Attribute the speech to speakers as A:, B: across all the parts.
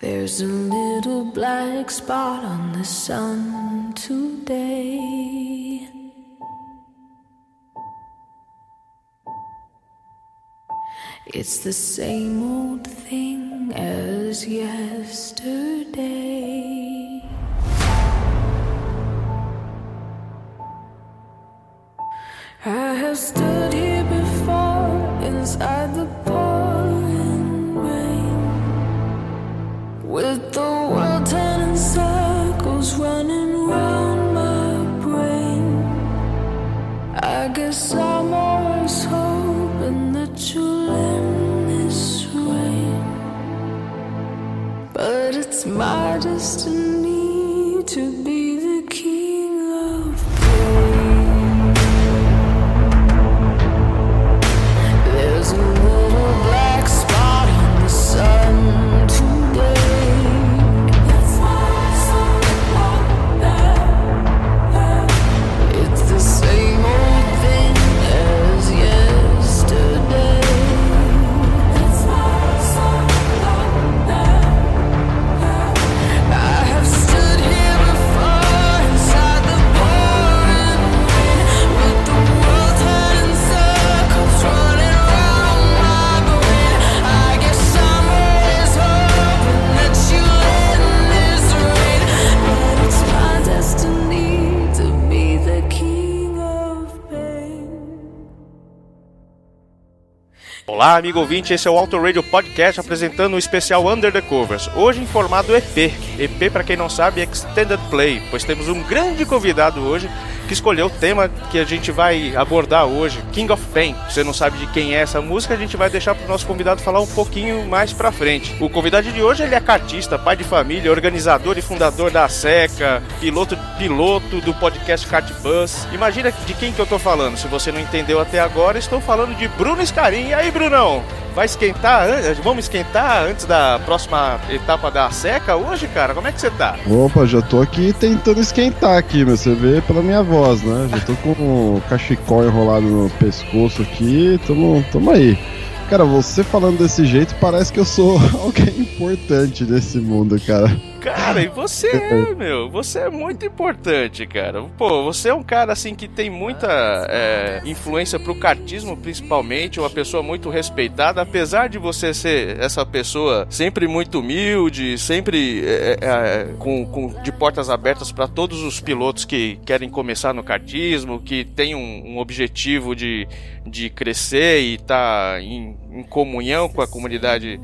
A: There's a little black spot on the sun today. It's the same old thing as yesterday. I have stood here before inside the
B: Olá, amigo ouvinte, esse é o Auto Radio Podcast apresentando o especial Under the Covers. Hoje em formato EP. EP, para quem não sabe, é Extended Play, pois temos um grande convidado hoje que escolheu o tema que a gente vai abordar hoje, King of Pain. Se você não sabe de quem é essa música, a gente vai deixar para o nosso convidado falar um pouquinho mais pra frente. O convidado de hoje ele é cartista, pai de família, organizador e fundador da SECA, piloto piloto do podcast Kart Bus. Imagina de quem que eu tô falando. Se você não entendeu até agora, estou falando de Bruno Scarin. E aí, Brunão? Vai esquentar? Vamos esquentar antes da próxima etapa da SECA hoje, cara? Como é que você tá?
C: Opa, já tô aqui tentando esquentar aqui, meu. Você vê pela minha voz, né? Já tô com o cachecol enrolado no pescoço aqui. Tamo, tamo aí. Cara, você falando desse jeito, parece que eu sou alguém importante nesse mundo, cara.
B: Cara, e você é, meu, você é muito importante, cara. Pô, você é um cara assim que tem muita é, influência pro kartismo, principalmente, uma pessoa muito respeitada, apesar de você ser essa pessoa sempre muito humilde, sempre é, é, com, com- de portas abertas para todos os pilotos que querem começar no kartismo, que tem um, um objetivo de, de crescer e tá em, em comunhão com a comunidade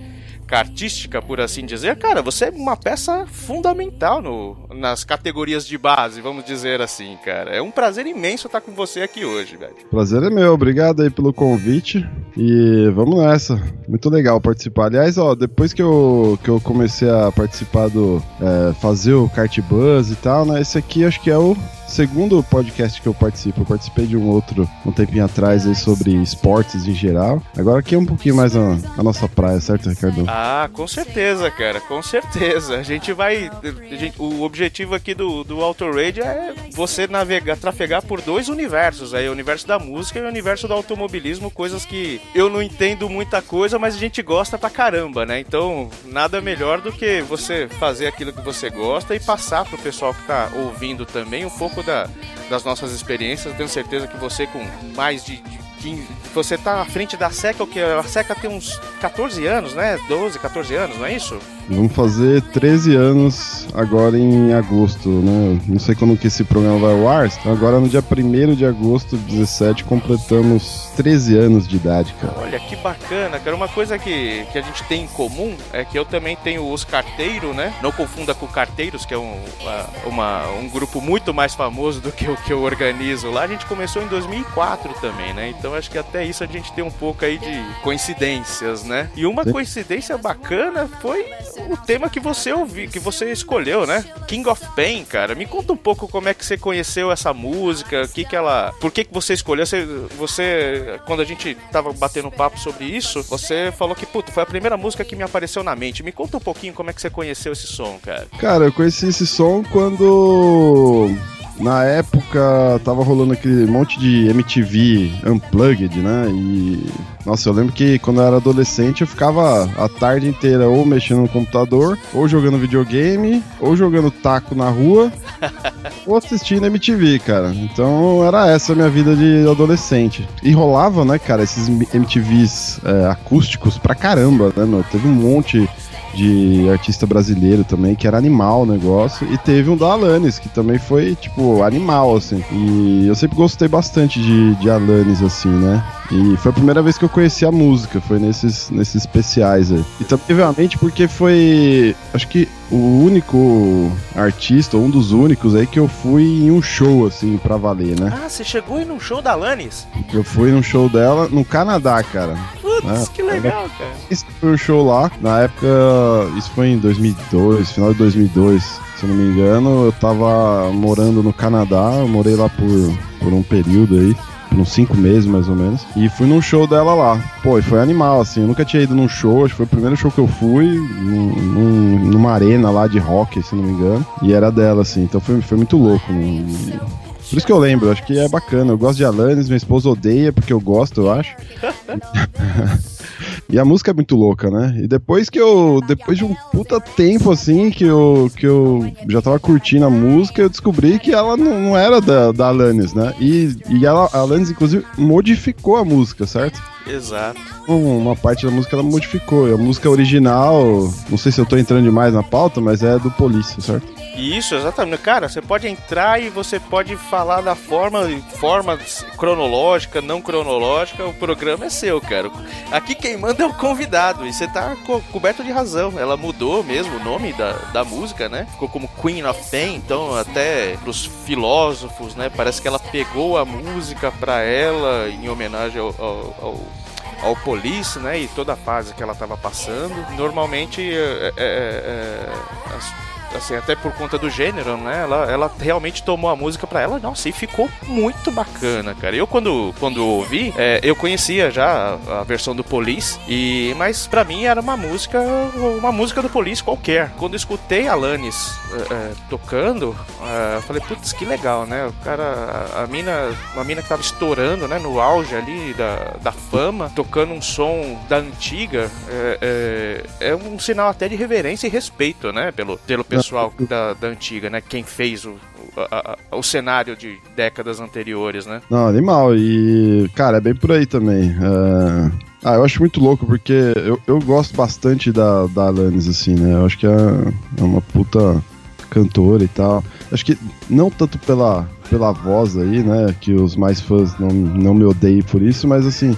B: artística, por assim dizer, cara, você é uma peça fundamental no, nas categorias de base, vamos dizer assim, cara. É um prazer imenso estar com você aqui hoje, velho.
C: Prazer é meu, obrigado aí pelo convite. E vamos nessa. Muito legal participar. Aliás, ó, depois que eu, que eu comecei a participar do. é, fazer o Kart Buzz e tal, né? Esse aqui acho que é o segundo podcast que eu participo. Eu participei de um outro um tempinho atrás aí sobre esportes em geral. Agora aqui é um pouquinho mais a, a nossa praia, certo, Ricardo?
B: Ah, com certeza, cara, com certeza. A gente vai. a gente- o objetivo aqui do, do Auto Radio é você navegar, trafegar por dois universos aí, o universo da música e o universo do automobilismo, coisas que eu não entendo muita coisa, mas a gente gosta pra caramba, né? Então, nada melhor do que você fazer aquilo que você gosta e passar pro pessoal que tá ouvindo também um pouco da- das nossas experiências. Tenho certeza que você com mais de, de 15, você tá à frente da SECA, que a SECA tem uns 14 anos, né? 12, 14 anos, não é isso?
C: Vamos fazer 13 anos agora em agosto, né? Não sei quando que esse programa vai ao ar. Então agora no dia 1 de agosto de 17 completamos 13 anos de idade, cara.
B: Olha que bacana, cara. Uma coisa que, que a gente tem em comum é que eu também tenho os carteiros, né? Não confunda com carteiros, que é um, uma- um grupo muito mais famoso do que o que eu organizo lá. A gente começou em 2004 também, né? Então acho que até isso a gente tem um pouco aí de coincidências, né? E uma
C: Sim.
B: coincidência bacana foi o tema que você ouviu, que você escolheu, né? King of Pain, cara. Me conta um pouco como é que você conheceu essa música, o que que ela, por que que você escolheu? Você, você quando a gente tava batendo papo sobre isso, você falou que puto, foi a primeira música que me apareceu na mente. Me conta um pouquinho como é que você conheceu esse som, cara.
C: Cara, eu conheci esse som quando na época tava rolando aquele monte de MTV Unplugged, né? E. Nossa, eu lembro que quando eu era adolescente eu ficava a tarde inteira ou mexendo no computador, ou jogando videogame, ou jogando taco na rua, ou assistindo MTV, cara. Então era essa a minha vida de adolescente. E rolava, né, cara, esses MTVs é, acústicos pra caramba, né, meu? Teve um monte de artista brasileiro também, que era animal o negócio. E teve um da Alanis, que também foi, tipo, animal, assim. E eu sempre gostei bastante de, de Alanis, assim, né? E foi a primeira vez que eu conheci a música, foi nesses, nesses especiais aí. E também, obviamente, porque foi, acho que o único artista, ou um dos únicos aí que eu fui em um show, assim, pra valer, né?
B: Ah, você chegou aí num show da Alanis?
C: Eu fui num show dela no Canadá, cara.
B: Putz,
C: Ah,
B: que legal, cara.
C: Esse foi um show lá, na época, isso foi em 2002, final de 2002, se eu não me engano, eu tava morando no Canadá, eu morei lá por, por um período aí, uns cinco meses mais ou menos, e fui num show dela lá. Pô, e foi animal, assim, eu nunca tinha ido num show, acho que foi o primeiro show que eu fui, num, num- numa arena lá de rock, se não me engano, e era dela, assim, então foi, foi muito louco, né? Por isso que eu lembro, acho que é bacana. Eu gosto de Alanis, minha esposa odeia porque eu gosto, eu acho. E a música é muito louca, né? E depois que eu. Depois de um puta tempo assim, que eu, que eu já tava curtindo a música, eu descobri que ela não, não era da, da Alanis, né? E, e ela, a Alanis, inclusive, modificou a música, certo?
B: Exato.
C: Um- Uma parte da música ela modificou. E a música original, não sei se eu tô entrando demais na pauta, mas é do Polícia, certo?
B: Isso, exatamente. Cara, você pode entrar e você pode falar da forma, forma cronológica, não cronológica, o programa é seu, cara. Aqui quem manda é o convidado, e você tá co- coberto de razão. Ela mudou mesmo o nome da, da música, né? Ficou como Queen of Pain, então até pros filósofos, né? Parece que ela pegou a música pra ela em homenagem ao, ao, ao ao Police, né, e toda a fase que ela estava passando. Normalmente, é, é, é, as- assim, até por conta do gênero, né, ela, ela realmente tomou a música pra ela, nossa, e ficou muito bacana, cara. Eu quando, quando ouvi, é, eu conhecia já a, a versão do Police, e, mas pra mim era uma música, uma música do Police qualquer. Quando escutei a Alanis é, é, tocando, é, falei, putz, que legal, né, o cara, a, a mina, uma mina que tava estourando, né, no auge ali da, da fama, tocando um som da antiga, é, é, é um sinal até de reverência e respeito, né, pelo, pelo pessoal da, da antiga, né, quem fez o, o, a- a- o cenário de décadas anteriores, né.
C: Não, animal. E, cara, é bem por aí também. É, Ah, eu acho muito louco, porque eu, eu gosto bastante da, da Alanis, assim, né? Eu acho que é, é uma puta cantora e tal. Acho que não tanto pela, pela voz aí, né? Que os mais fãs não, não me odeiem por isso, mas assim.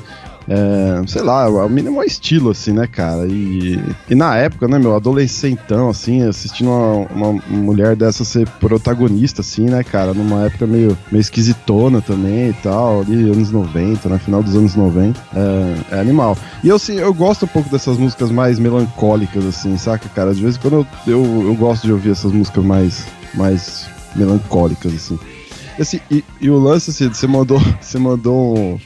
C: É, sei lá, o mínimo é estilo, assim, né, cara? E, e na época, né, meu, adolescentão, assim, assistindo uma, uma mulher dessa ser protagonista, assim, né, cara? Numa época meio, meio esquisitona também e tal, ali, anos 90, né, final dos anos 90. É, é animal. E eu, assim, eu gosto um pouco dessas músicas mais melancólicas, assim, saca, cara? De vez em quando eu, eu, eu gosto de ouvir essas músicas mais, mais melancólicas, assim. Assim, e, e o lance, assim, você mandou, você mandou um,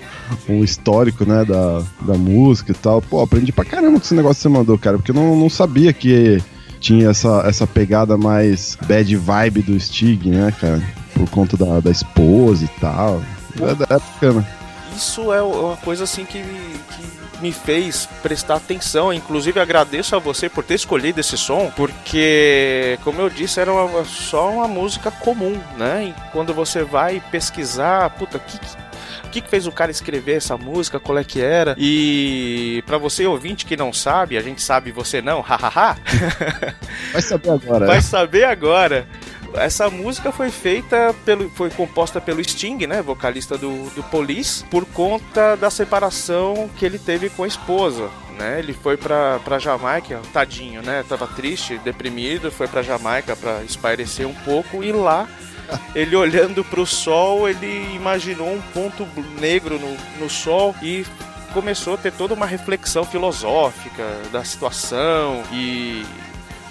C: um histórico, né, da, da música e tal. Pô, aprendi pra caramba com esse negócio que você mandou, cara, porque eu não, não sabia que tinha essa, essa pegada mais bad vibe do Stig, né, cara? Por conta da, da esposa e tal. É, é bacana.
B: Isso é uma coisa assim que, que me fez prestar atenção. Inclusive agradeço a você por ter escolhido esse som, porque, como eu disse, era uma- só uma música comum, né? E quando você vai pesquisar, puta, o que, que- o que, que fez o cara escrever essa música, qual é que era? E pra você ouvinte que não sabe, a gente sabe, você não, hahaha.
C: Vai saber agora.
B: Vai saber agora. Essa música foi feita pelo, foi composta pelo Sting, né, vocalista do, do Police, por conta da separação que ele teve com a esposa. Né, ele foi pra, pra Jamaica, tadinho, né? Tava triste, deprimido, foi pra Jamaica pra espairecer um pouco e lá ele olhando pro sol, ele imaginou um ponto negro no, no sol e começou a ter toda uma reflexão filosófica da situação e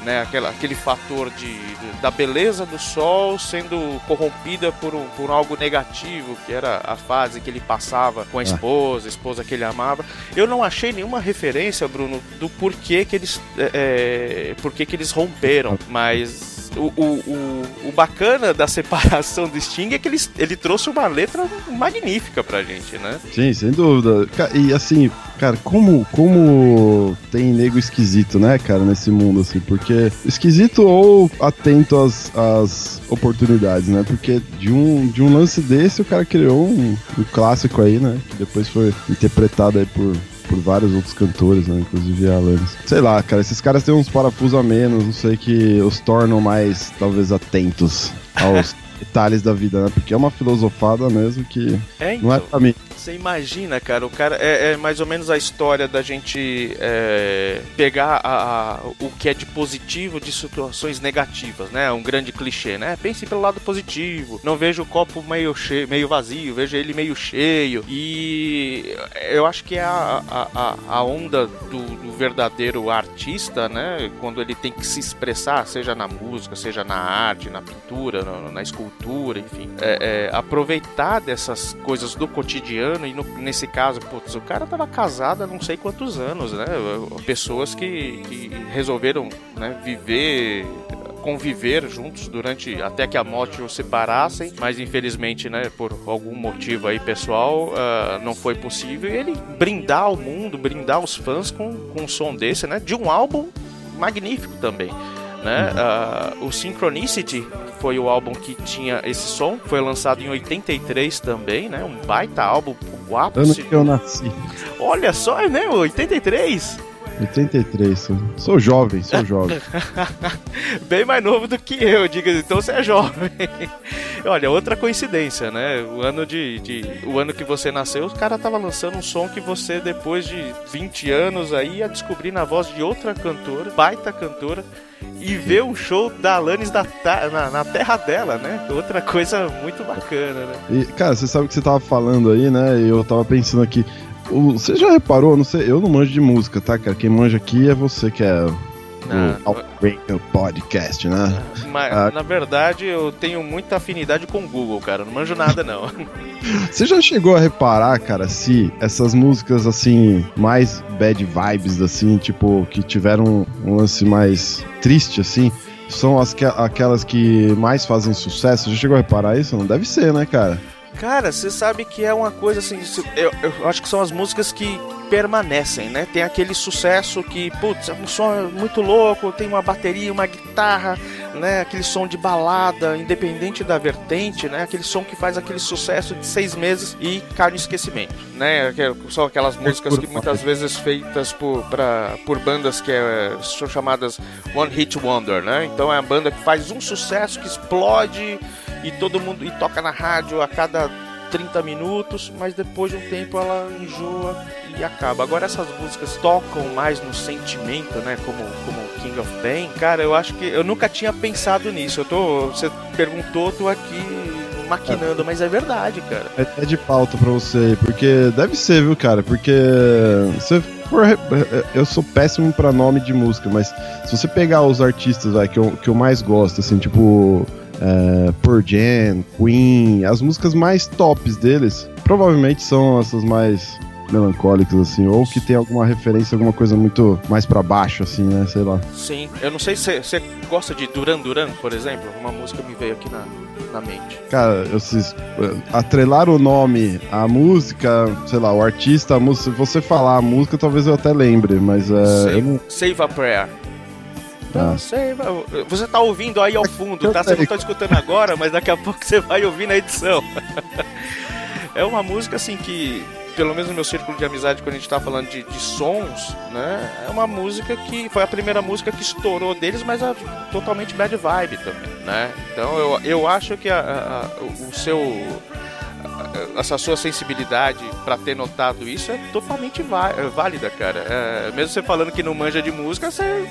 B: né, aquela, aquele fator de, de- da beleza do sol sendo corrompida por, um- por algo negativo, que era a fase que ele passava com a esposa, a esposa que ele amava. Eu não achei nenhuma referência, Bruno, do porquê que eles, é, é, porquê que eles romperam, mas o, o, o, bacana da separação do Sting é que ele, ele trouxe uma letra magnífica pra gente, né?
C: Sim, sem dúvida. E assim, cara, como, como tem nego esquisito, né, cara, nesse mundo, assim, porque esquisito ou atento às, às oportunidades, né? Porque de um, de um lance desse o cara criou um, um clássico aí, né? Que depois foi interpretado aí por. Por vários outros cantores, né? Inclusive a Alanis. Sei lá, cara, esses caras têm uns parafusos a menos, não sei, que os tornam mais, talvez, atentos aos detalhes da vida, né? Porque é uma filosofada mesmo que
B: É,
C: não é
B: então.
C: pra mim.
B: Você imagina, cara, o cara é, é mais ou menos a história da gente é, pegar a- a- o que é de positivo de situações negativas, né? Um grande clichê, né? Pense pelo lado positivo. Não vejo o copo meio cheio, meio vazio, vejo ele meio cheio. E eu acho que é a, a, a- onda do, do verdadeiro artista, né? Quando ele tem que se expressar, seja na música, seja na arte, na pintura, na, na escultura, enfim. É, é, aproveitar dessas coisas do cotidiano e no- nesse caso, putz, o cara tava casado há não sei quantos anos, né? Pessoas que, que resolveram né, viver conviver juntos durante até que a morte os separassem, mas infelizmente, né, por algum motivo aí pessoal, ah, não foi possível. E ele brindar ao mundo, brindar os fãs com, com um som desse, né, de um álbum magnífico também. Né? Ah, o Synchronicity foi o álbum que tinha esse som, foi lançado em 83 também, né? Um baita álbum, o
C: Ano
B: ápice.
C: que eu nasci.
B: Olha só, né? 83.
C: 83. Sou, jovem, sou jovem.
B: Bem mais novo do que eu, diga então você é jovem. Olha, outra coincidência, né? O ano de, de- o ano que você nasceu, o cara tava lançando um som que você depois de 20 anos aí ia descobrir na voz de outra cantora, baita cantora, e ver o show da Alanis da na, na terra dela, né? Outra coisa muito bacana, né?
C: E, cara, você sabe o que você tava falando aí, né? Eu tava pensando aqui. O- você já reparou? Não sei, eu não manjo de música, tá, cara? Quem manja aqui é você que é
B: Ah,
C: o Radio Podcast, né?
B: Mas,
C: Ah.
B: na verdade, eu tenho muita afinidade com o Google, cara. Não manjo nada, não.
C: Você já chegou a reparar, cara, se essas músicas assim, mais bad vibes, assim, tipo, que tiveram um lance mais triste, assim, são as que, aquelas que mais fazem sucesso? Já chegou a reparar isso? Não deve ser, né, cara?
B: Cara, você sabe que é uma coisa assim. Eu, eu acho que são as músicas que permanecem, né? Tem aquele sucesso que, putz, é um som muito louco, tem uma bateria, uma guitarra, né? Aquele som de balada, independente da vertente, né? Aquele som que faz aquele sucesso de seis meses e cai no esquecimento, né? São aquelas músicas que muitas vezes feitas por, pra, por bandas que é, são chamadas One Hit Wonder, né? Então é a banda que faz um sucesso que explode e todo mundo e toca na rádio a cada 30 minutos, mas depois de um tempo ela enjoa e acaba. Agora essas músicas tocam mais no sentimento, né? Como, como King of Pain. Cara, eu acho que eu nunca tinha pensado nisso. Eu tô. Você perguntou, tô aqui maquinando, mas é verdade, cara.
C: É, é de pauta pra você, porque deve ser, viu, cara? Porque for, re- eu sou péssimo pra nome de música, mas se você pegar os artistas vai, que, eu, que eu mais gosto, assim, tipo é, Pearl Jam, Queen, as músicas mais tops deles, provavelmente são essas mais melancólicas, assim, ou que tem alguma referência, alguma coisa muito mais pra baixo, assim, né? Sei lá.
B: Sim. Eu não sei se você gosta de Duran Duran, por exemplo. Uma música me veio aqui na, na mente.
C: Cara, esses, atrelar o nome à música, sei lá, o artista, a música, se você falar a música, talvez eu até lembre, mas é, eu
B: Save,
C: não.
B: Save a Prayer.
C: Ah.
B: Save a- Você tá ouvindo aí ao fundo, tá? Você
C: sei.
B: não tá escutando agora, mas daqui a pouco você vai ouvir na edição. é uma música assim que, pelo menos no meu círculo de amizade, quando a gente tá falando de, de sons, né? É uma música que foi a primeira música que estourou deles, mas é totalmente bad vibe também, né? Então eu, eu acho que a- a- o seu essa sua sensibilidade pra ter notado isso é totalmente é válida, cara. É, mesmo você falando que não manja de música, você,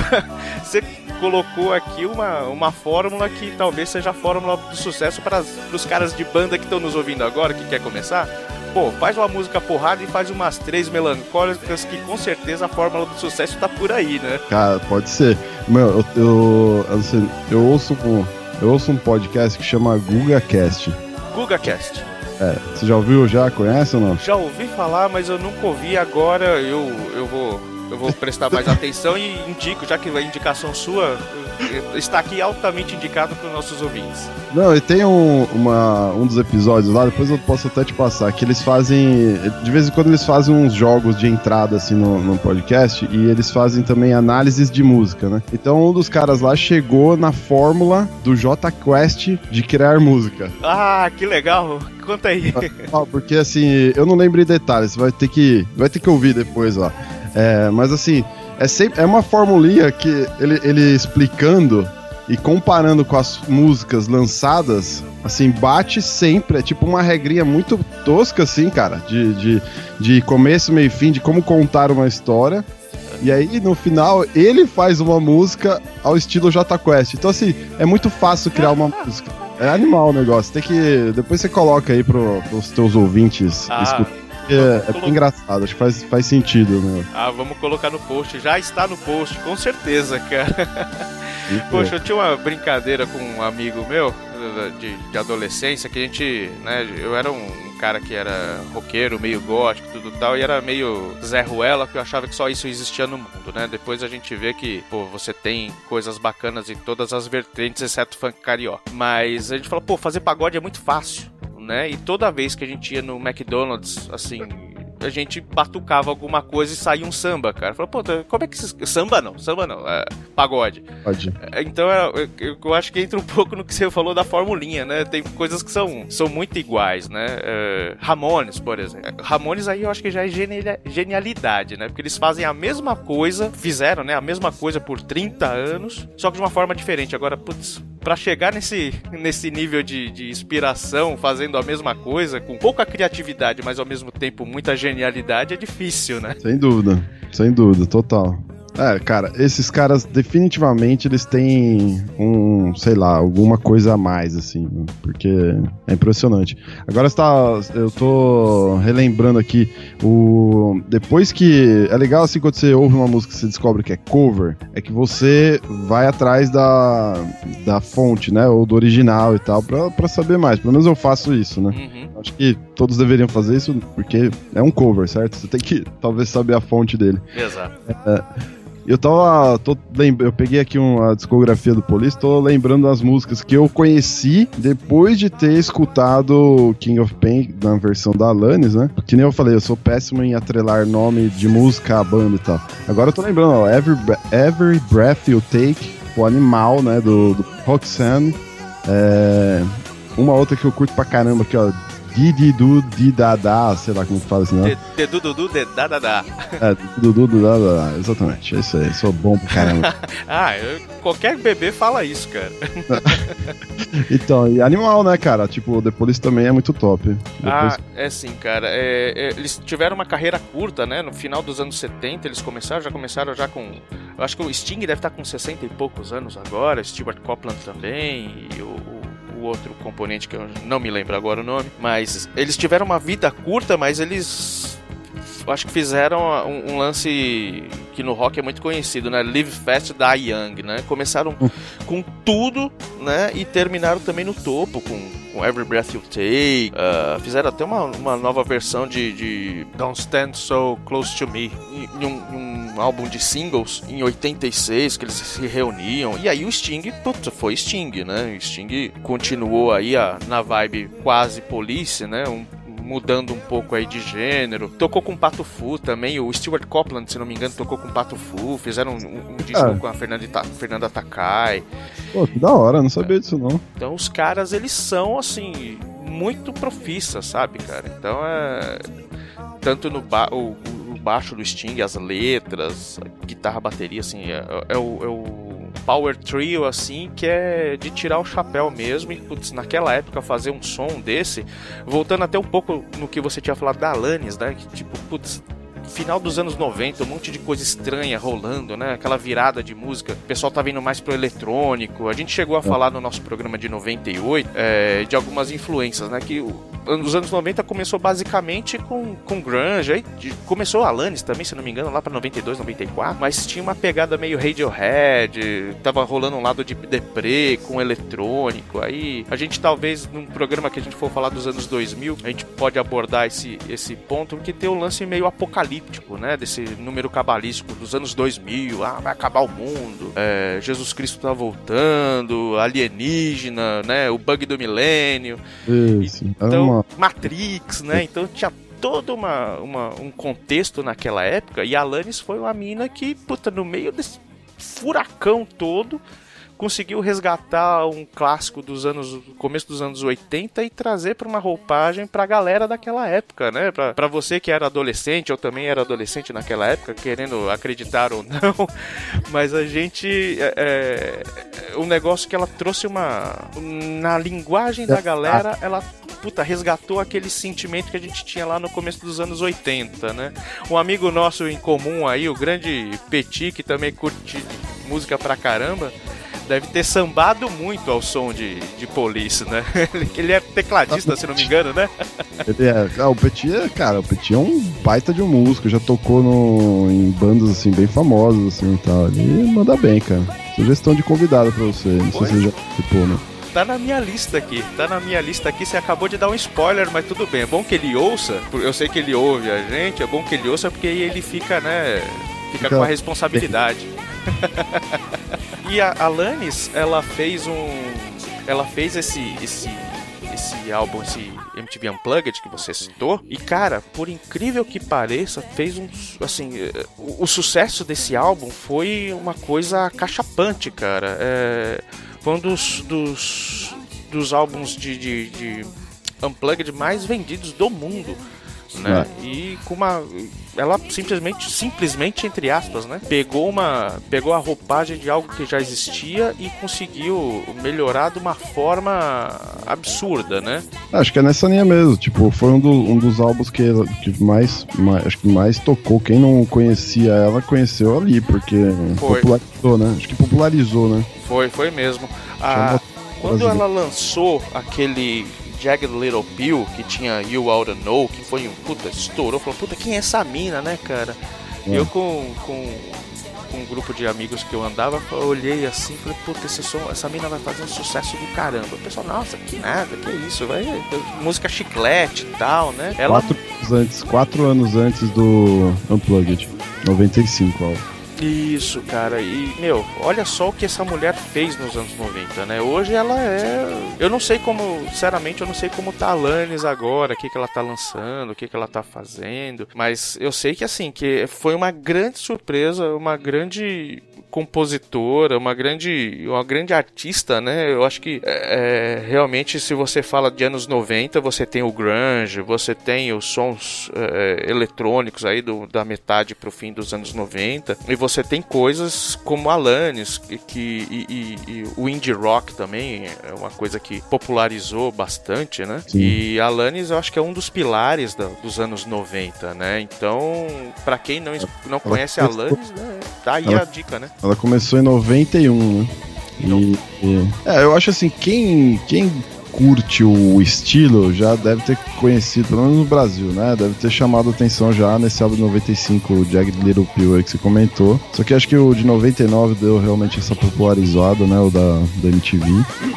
B: você colocou aqui uma, uma fórmula que talvez seja a fórmula do sucesso para os caras de banda que estão nos ouvindo agora, que quer começar. Pô, faz uma música porrada e faz umas três melancólicas que com certeza a fórmula do sucesso tá por aí, né?
C: Cara, pode ser. Meu, eu, eu, assim, eu ouço um, eu ouço um podcast que chama GugaCast.
B: GugaCast.
C: É, você já ouviu, já? Conhece ou não?
B: Já ouvi falar, mas eu nunca ouvi. Agora eu, eu vou eu vou prestar mais atenção e indico, já que a indicação sua, está aqui altamente indicado para os nossos ouvintes.
C: Não, e tem um, uma, um dos episódios lá, depois eu posso até te passar, que eles fazem. De vez em quando eles fazem uns jogos de entrada assim no, no podcast e eles fazem também análises de música, né? Então um dos caras lá chegou na fórmula do J Quest de criar música.
B: Ah, que legal! Conta aí.
C: Ah, porque assim, eu não lembro em detalhes, vai ter que, vai ter que ouvir depois lá. É, mas assim, é, sempre, é uma formulinha que ele, ele explicando e comparando com as músicas lançadas, assim, bate sempre. É tipo uma regrinha muito tosca, assim, cara, de, de, de começo, meio e fim, de como contar uma história. E aí, no final, ele faz uma música ao estilo J Quest. Então, assim, é muito fácil criar uma música. É animal o negócio. Tem que. Depois você coloca aí pro, pros teus ouvintes
B: Ah,
C: escutar. É, é engraçado, acho que faz, faz sentido, né?
B: Ah, vamos colocar no post. Já está no post, com certeza, cara. Poxa, eu tinha uma brincadeira com um amigo meu de, de adolescência que a gente, né, eu era um cara que era roqueiro, meio gótico, tudo tal, e era meio Zé Ruela, que eu achava que só isso existia no mundo, né? Depois a gente vê que, pô, você tem coisas bacanas em todas as vertentes, exceto funk carioca. Mas a gente fala, pô, fazer pagode é muito fácil, né? E toda vez que a gente ia no McDonald's, assim, a gente batucava alguma coisa e saía um samba, cara. Falei, pô, como é que esses... Samba não, samba não, é pagode.
C: Pode.
B: É, Então eu, acho que entra um pouco no que você falou da formulinha, né? Tem coisas que são, são muito iguais, né? É, Ramones, por exemplo. Ramones aí eu acho que já é genial- genialidade, né? Porque eles fazem a mesma coisa, fizeram, né? A mesma coisa por 30 anos, só que de uma forma diferente. Agora, putz, pra chegar nesse, nesse nível de, de inspiração, fazendo a mesma coisa, com pouca criatividade, mas ao mesmo tempo muita genialidade, é difícil, né?
C: Sem dúvida, sem dúvida, total. É, cara, esses caras definitivamente eles têm um, sei lá, alguma coisa a mais, assim, né? porque é impressionante. Agora está, eu tô relembrando aqui o depois que é legal assim quando você ouve uma música e você descobre que é cover, é que você vai atrás da, da fonte, né, ou do original e tal, pra, pra saber mais. Pelo menos eu faço isso, né?
B: Uhum.
C: Acho que todos deveriam fazer isso porque é um cover, certo? Você tem que talvez saber a fonte dele.
B: Exato.
C: Eu tava. Tô, eu peguei aqui uma discografia do Police, tô lembrando das músicas que eu conheci depois de ter escutado King of Pain na versão da Alanis, né? Que nem eu falei, eu sou péssimo em atrelar nome de música à banda e tal. Agora eu tô lembrando, ó, Every, Every Breath You Take, o animal, né? Do, do Roxanne. É, uma outra que eu curto pra caramba aqui, ó. Dididu Didadá, sei lá como fala assim, né?
B: De- Dedu, Dudu, de- da, da, da.
C: É, Dudu Didadá, exatamente, é isso aí, sou bom pra caramba.
B: Ah, eu- qualquer bebê fala isso, cara.
C: Então, e animal, né, cara? Tipo, o The Police também é muito top.
B: Ah,
C: Depois-
B: é sim, cara. É, é, eles tiveram uma carreira curta, né? No final dos anos 70 eles começaram, já começaram já com. Eu acho que o Sting deve estar com 60 e poucos anos agora, Stuart Copeland também, e o, o- outro componente que eu não me lembro agora o nome. Mas eles tiveram uma vida curta, mas eles. Acho que fizeram um, um lance que no rock é muito conhecido, né? Live Fast, Die Young, né? Começaram com tudo, né? E terminaram também no topo, com, com Every Breath You Take. Ah, fizeram até uma, uma nova versão de, de Don't Stand So Close to Me, em, em um, um álbum de singles em 86, que eles se reuniam. E aí o Sting, putz, foi Sting, né? O Sting continuou aí a, na vibe quase police, né? Um, mudando um pouco aí de gênero. Tocou com Pato Fu também. O Stuart Copeland, se não me engano, tocou com Pato Fu. Fizeram um, um- um disco
C: Ah.
B: com a Fernanda, Fernanda Takai.
C: Pô, que da hora, não sabia disso não.
B: Então os caras, eles são, assim, muito profissas, sabe, cara? Então é. Tanto no ba o, o baixo do Sting, as letras, a guitarra, bateria, assim, é, é o. é o Power Trio, assim, que é de tirar o chapéu mesmo. E, putz, naquela época, fazer um som desse, voltando até um pouco no que você tinha falado da Alanis, né? Que, tipo, putz, final dos anos 90, um monte de coisa estranha rolando, né? Aquela virada de música. O pessoal tá vindo mais pro eletrônico. A gente chegou a falar no nosso programa de 98 é, de algumas influências, né? Que o- os anos 90 começou basicamente com, com grunge, aí começou a Alanis também, se não me engano, lá pra 92, 94, mas tinha uma pegada meio Radiohead, tava rolando um lado de deprê com eletrônico, aí a gente talvez num programa que a gente for falar dos anos 2000, a gente pode abordar esse, esse ponto, porque tem um lance meio apocalíptico apocalíptico, né? Desse número cabalístico dos anos 2000. Ah, vai acabar o mundo. é, Jesus Cristo tá voltando. Alienígena, né? O bug do milênio.
C: Era
B: Então,
C: uma-
B: Matrix, né? Então tinha todo uma, uma- um contexto naquela época. E a Alanis foi uma mina que, puta, no meio desse furacão todo, conseguiu resgatar um clássico dos anos, começo dos anos 80 e trazer pra uma roupagem pra galera daquela época, né? Pra você que era adolescente, eu também era adolescente naquela época, querendo acreditar ou não, mas a gente. É, é, um negócio que ela trouxe uma. Na linguagem da galera, ela. Puta, resgatou aquele sentimento que a gente tinha lá no começo dos anos 80, né? Um amigo nosso em comum aí, o grande Petit, que também curte música pra caramba, deve ter sambado muito ao som de, de Police, né? Ele- é tecladista, se não me engano, né?
C: Ele é, ah, o Petit é, cara, o Petit é um baita de um músico, já tocou no, em bandas assim bem famosas assim e tal. Ele manda bem, cara. Sugestão de convidado pra você, não sei se você já participou, né?
B: Tá na minha lista aqui, tá na minha lista aqui. Você acabou de dar um spoiler, mas tudo bem. É bom que ele ouça, eu sei que ele ouve a gente, é bom que ele ouça porque aí ele fica, né? Fica
C: Fica-
B: com a responsabilidade. e a Alanis, ela fez um. Ela fez esse. esse esse álbum, esse MTV Unplugged que você citou, e cara, por incrível que pareça, fez um. Assim, eh, o, o sucesso desse álbum foi uma coisa cachapante, cara. É, foi um dos, dos, dos álbuns de, de, de Unplugged mais vendidos do mundo. Né? E com uma. Ela simplesmente, simplesmente, entre aspas, né? Pegou uma. Pegou a roupagem de algo que já existia e conseguiu melhorar de uma forma absurda, né?
C: Acho que é nessa linha mesmo, tipo, foi um, do- um dos álbuns que, que mais, mais- acho que mais tocou. Quem não conhecia ela, conheceu ali, porque
B: Foi.
C: popularizou, né? Acho que popularizou, né?
B: Foi, foi mesmo. A,
C: Chamou
B: quando ela lançou aquele Jagged Little Pill, que tinha You Oughta Know, que foi um puta, estourou, falou, puta, quem é essa mina, né, cara? E
C: É.
B: eu com, com, com um grupo de amigos que eu andava, eu olhei assim e falei, puta, esse som, essa mina vai fazer um sucesso do caramba. O pessoal, nossa, que nada, que isso, vai. Música chiclete e tal, né? Ela
C: Quatro anos antes, quatro anos antes do Unplugged. 95, ó.
B: Isso, cara. E, meu, olha só o que essa mulher fez nos anos 90, né? Hoje ela é. Eu não sei como, sinceramente, eu não sei como tá a Alanis agora, o que, que ela tá lançando, o que, que ela tá fazendo. Mas eu sei que, assim, que foi uma grande surpresa, uma grande compositora, uma grande, uma grande artista, né? Eu acho que é, é, realmente, se você fala de anos 90, você tem o grunge, você tem os sons é, eletrônicos aí do, da metade pro fim dos anos 90, e você tem coisas como Alanis, que, que e, e- e o indie rock também é uma coisa que popularizou bastante, né?
C: Sim.
B: E Alanis eu acho que é um dos pilares da- dos anos 90, né? Então, pra quem não, não conhece Alanis, né, tá aí a dica, né?
C: Ela começou em 91, né? E, e- é, eu acho assim, quem, quem curte o estilo já deve ter conhecido, pelo menos no Brasil, né? Deve ter chamado atenção já nesse álbum de 95, o Jagged Little Pill aí que você comentou. Só que acho que o de 99 deu realmente essa popularizada, né? O da, da MTV.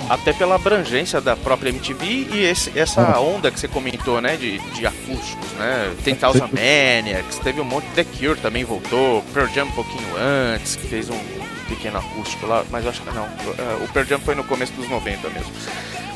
B: Até pela abrangência da própria MTV e esse- essa onda que você comentou, né, de, de acústicos, né? Ten Thousand Maniacs, teve um monte, The Cure também voltou, Pearl Jam um pouquinho antes, que fez um pequeno acústico lá, mas eu acho que não, é, o Pearl Jam foi no começo dos 90 mesmo.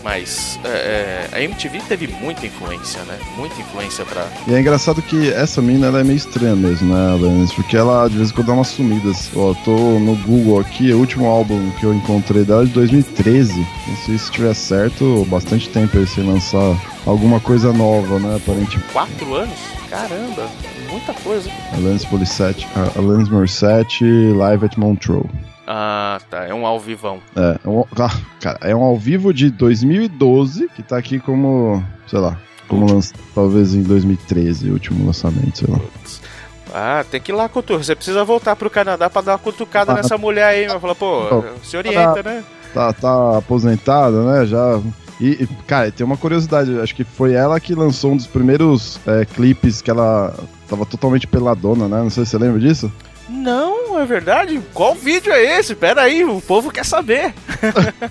B: Mas é, é, a MTV teve muita influência, né? Muita influência pra.
C: E é engraçado que essa mina ela é meio estranha mesmo, né, Alanis? Porque ela de vez em quando dá umas sumidas. Ó, tô no Google aqui, o último álbum que eu encontrei dela é de 2013. Não sei se estiver certo, bastante tempo aí sem lançar alguma coisa nova, né, aparentemente.
B: Quatro anos? Caramba, muita coisa.
C: Alanis Morissette, a- Alanis Morissette Live at Montreux.
B: Ah, tá, é um ao vivão.
C: É, é um, ah, cara, é um ao vivo de 2012 que tá aqui como, sei lá, como lança, talvez em 2013, o último lançamento, sei lá.
B: Ah, tem que ir lá, Couture. Você precisa voltar pro Canadá pra dar uma cutucada
C: Ah.
B: nessa mulher aí. Vai falar, pô,
C: Não.
B: se orienta, né?
C: Tá, tá aposentada, né? Já. E, e, cara, tem uma curiosidade, acho que foi ela que lançou um dos primeiros é, clipes que ela tava totalmente peladona, né? Não sei se você lembra disso.
B: Não, é verdade? Qual vídeo é esse? Pera aí, o povo quer saber.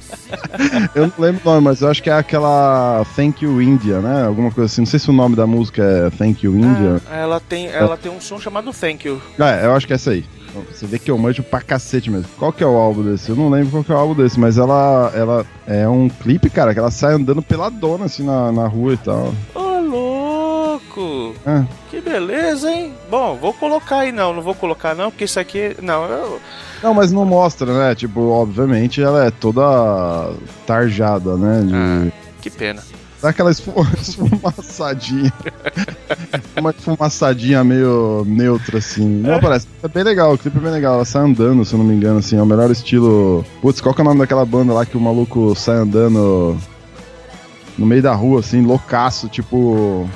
C: Eu não lembro o nome, mas eu acho que é aquela Thank You India, né? Alguma coisa assim. Não sei se o nome da música é Thank You India.
B: Ah, ela tem, ela tem um som chamado Thank You.
C: É, eu acho que é essa aí. Você vê que eu manjo pra cacete mesmo. Qual que é o álbum desse? Eu não lembro qual que é o álbum desse, mas ela, ela é um clipe, cara, que ela sai andando pela dona, assim, na, na rua e tal.
B: Ô, louco!
C: É.
B: Que beleza, hein? Bom, vou colocar aí não, não vou colocar não, porque isso aqui. Não, eu.
C: Não, mas não mostra, né? Tipo, obviamente ela é toda tarjada, né? De...
B: Ah, que pena.
C: Dá aquela esfu- esfumaçadinha. Uma esfumaçadinha meio neutra, assim. Não parece. É bem legal, o clipe é bem legal. Ela sai andando, se eu não me engano, assim. É o melhor estilo. Putz, qual que é o nome daquela banda lá que o maluco sai andando no meio da rua, assim, loucaço, tipo.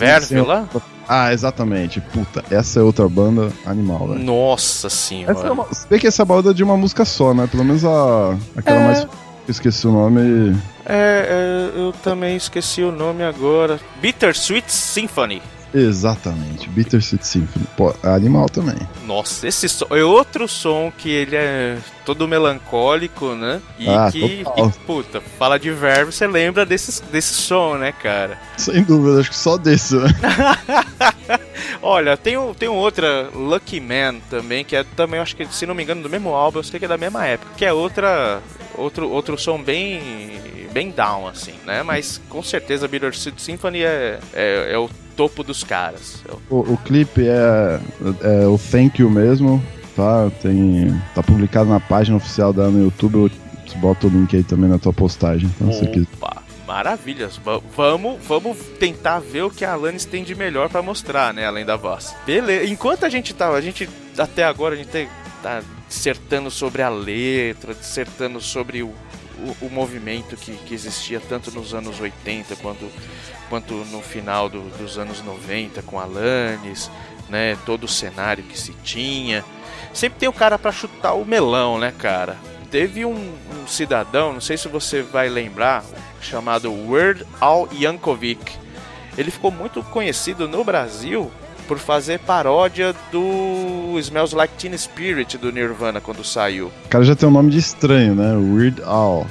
B: Verve lá?
C: Ah, exatamente. Puta, essa é outra banda animal, velho.
B: Nossa
C: Essa é
B: senhora.
C: uma... Se bem que essa banda é de uma música só, né? Pelo menos a. aquela
B: É.
C: mais. Eu esqueci o nome.
B: É, é, eu também esqueci o nome agora. Bittersweet Symphony.
C: Exatamente, Bittersweet Symphony. Pô, animal também.
B: Nossa, esse som é outro som que ele é todo melancólico, né? E
C: Ah,
B: que, puta, fala de verbo, você lembra desse, desse som, né, cara?
C: Sem dúvida, acho que só desse, né?
B: Olha, tem, um, tem um outra Lucky Man também, que é também, acho que, se não me engano, do mesmo álbum, eu sei que é da mesma época, que é outra. Outro, outro som bem. Bem down, assim, né? Mas com certeza Bittersweet Symphony é, é, é o topo dos caras. É o-
C: O, clipe é, é o Thank You mesmo, tá? Tem, tá publicado na página oficial dela no YouTube. Eu te boto o link aí também na tua postagem. Então, você quiser.
B: Opa, maravilhas. Va- vamos, vamos tentar ver o que a Alanis tem de melhor pra mostrar, né? Além da voz. Beleza. Enquanto a gente tá, a gente até agora a gente tem- tá dissertando sobre a letra, dissertando sobre o, o, o movimento que, que existia tanto nos anos 80 quanto, quanto no final do- dos anos 90 com Alanis, né? Todo o cenário que se tinha. Sempre tem o cara pra chutar o melão, né, cara? Teve um, um cidadão, não sei se você vai lembrar, chamado Word Al Yankovic. Ele ficou muito conhecido no Brasil por fazer paródia do Smells Like Teen Spirit do Nirvana quando saiu.
C: O cara já tem um nome de estranho, né? Weird Al.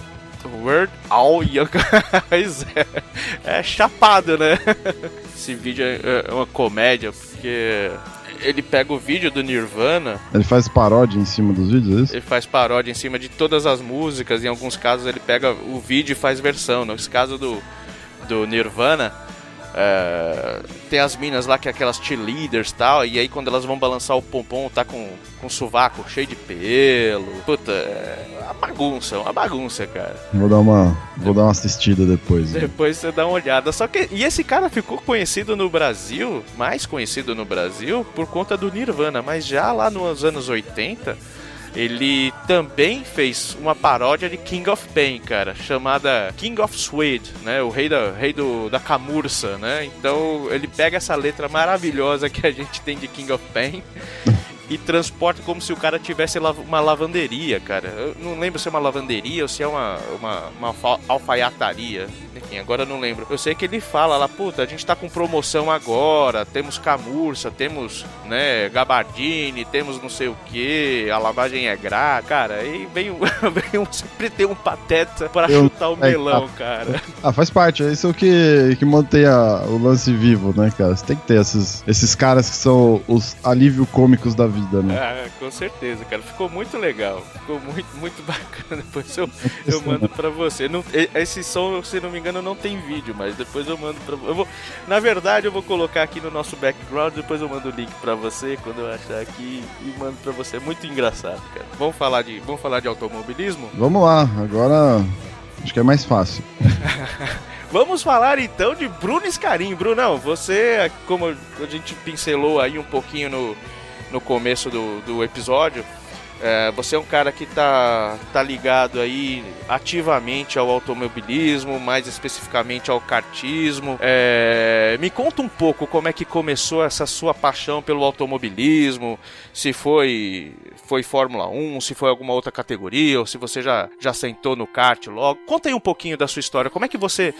B: Word Al Yankovic. Pois é, é chapado, né? Esse vídeo é é uma comédia porque ele pega o vídeo do Nirvana
C: Ele faz paródia em cima dos vídeos, é isso?
B: Ele faz paródia em cima de todas as músicas. Em alguns casos ele pega o vídeo e faz versão. Nesse caso do, do Nirvana, é, tem as minas lá que é aquelas cheerleaders e tal. E aí quando elas vão balançar o pompom, tá com, com o sovaco cheio de pelo. Puta, é uma bagunça, uma bagunça, cara.
C: Vou dar uma, vou dar uma assistida depois. né?
B: Depois você dá uma olhada. Só que. E esse cara ficou conhecido no Brasil, mais conhecido no Brasil, por conta do Nirvana. Mas já lá nos anos 80, ele também fez uma paródia de King of Pain, cara, chamada King of Swede, né? O rei da, rei do, da camurça, né? Então ele pega essa letra maravilhosa que a gente tem de King of Pain. E transporta como se o cara tivesse uma lavanderia, cara. Eu não lembro se é uma lavanderia ou se é uma, uma, uma alfa- alfaiataria. Enfim, agora eu não lembro. Eu sei que ele fala lá, puta, a gente tá com promoção agora, temos camurça, temos, né, gabardine, temos não sei o que, a lavagem é gra, cara. Aí vem, um- vem um, sempre tem um pateta para
C: Eu-
B: chutar o
C: é,
B: melão, cara.
C: Ah, faz parte, é isso que, que mantém a- o lance vivo, né, cara? Você tem que ter esses, esses caras que são os alívio cômicos da vida, né?
B: Ah, com certeza, cara. Ficou muito legal. Ficou muito, muito bacana. Depois eu, eu mando pra você. Não, esse som, se não me engano, não tem vídeo, mas depois eu mando pra eu vou Na verdade, eu vou colocar aqui no nosso background, depois eu mando o link pra você quando eu achar aqui e mando pra você. É muito engraçado, cara. Vamos falar de, vamos falar de automobilismo?
C: Vamos lá, agora acho que é mais fácil.
B: Vamos falar então de Bruno Scarim. Brunão, você, como a gente pincelou aí um pouquinho no, no começo do, do episódio, É, você é um cara que tá, tá ligado aí ativamente ao automobilismo, mais especificamente ao kartismo. É, me conta um pouco como é que começou essa sua paixão pelo automobilismo, se foi foi Fórmula 1, se foi alguma outra categoria, ou se você já, já sentou no kart logo. Conta aí um pouquinho da sua história. Como é que você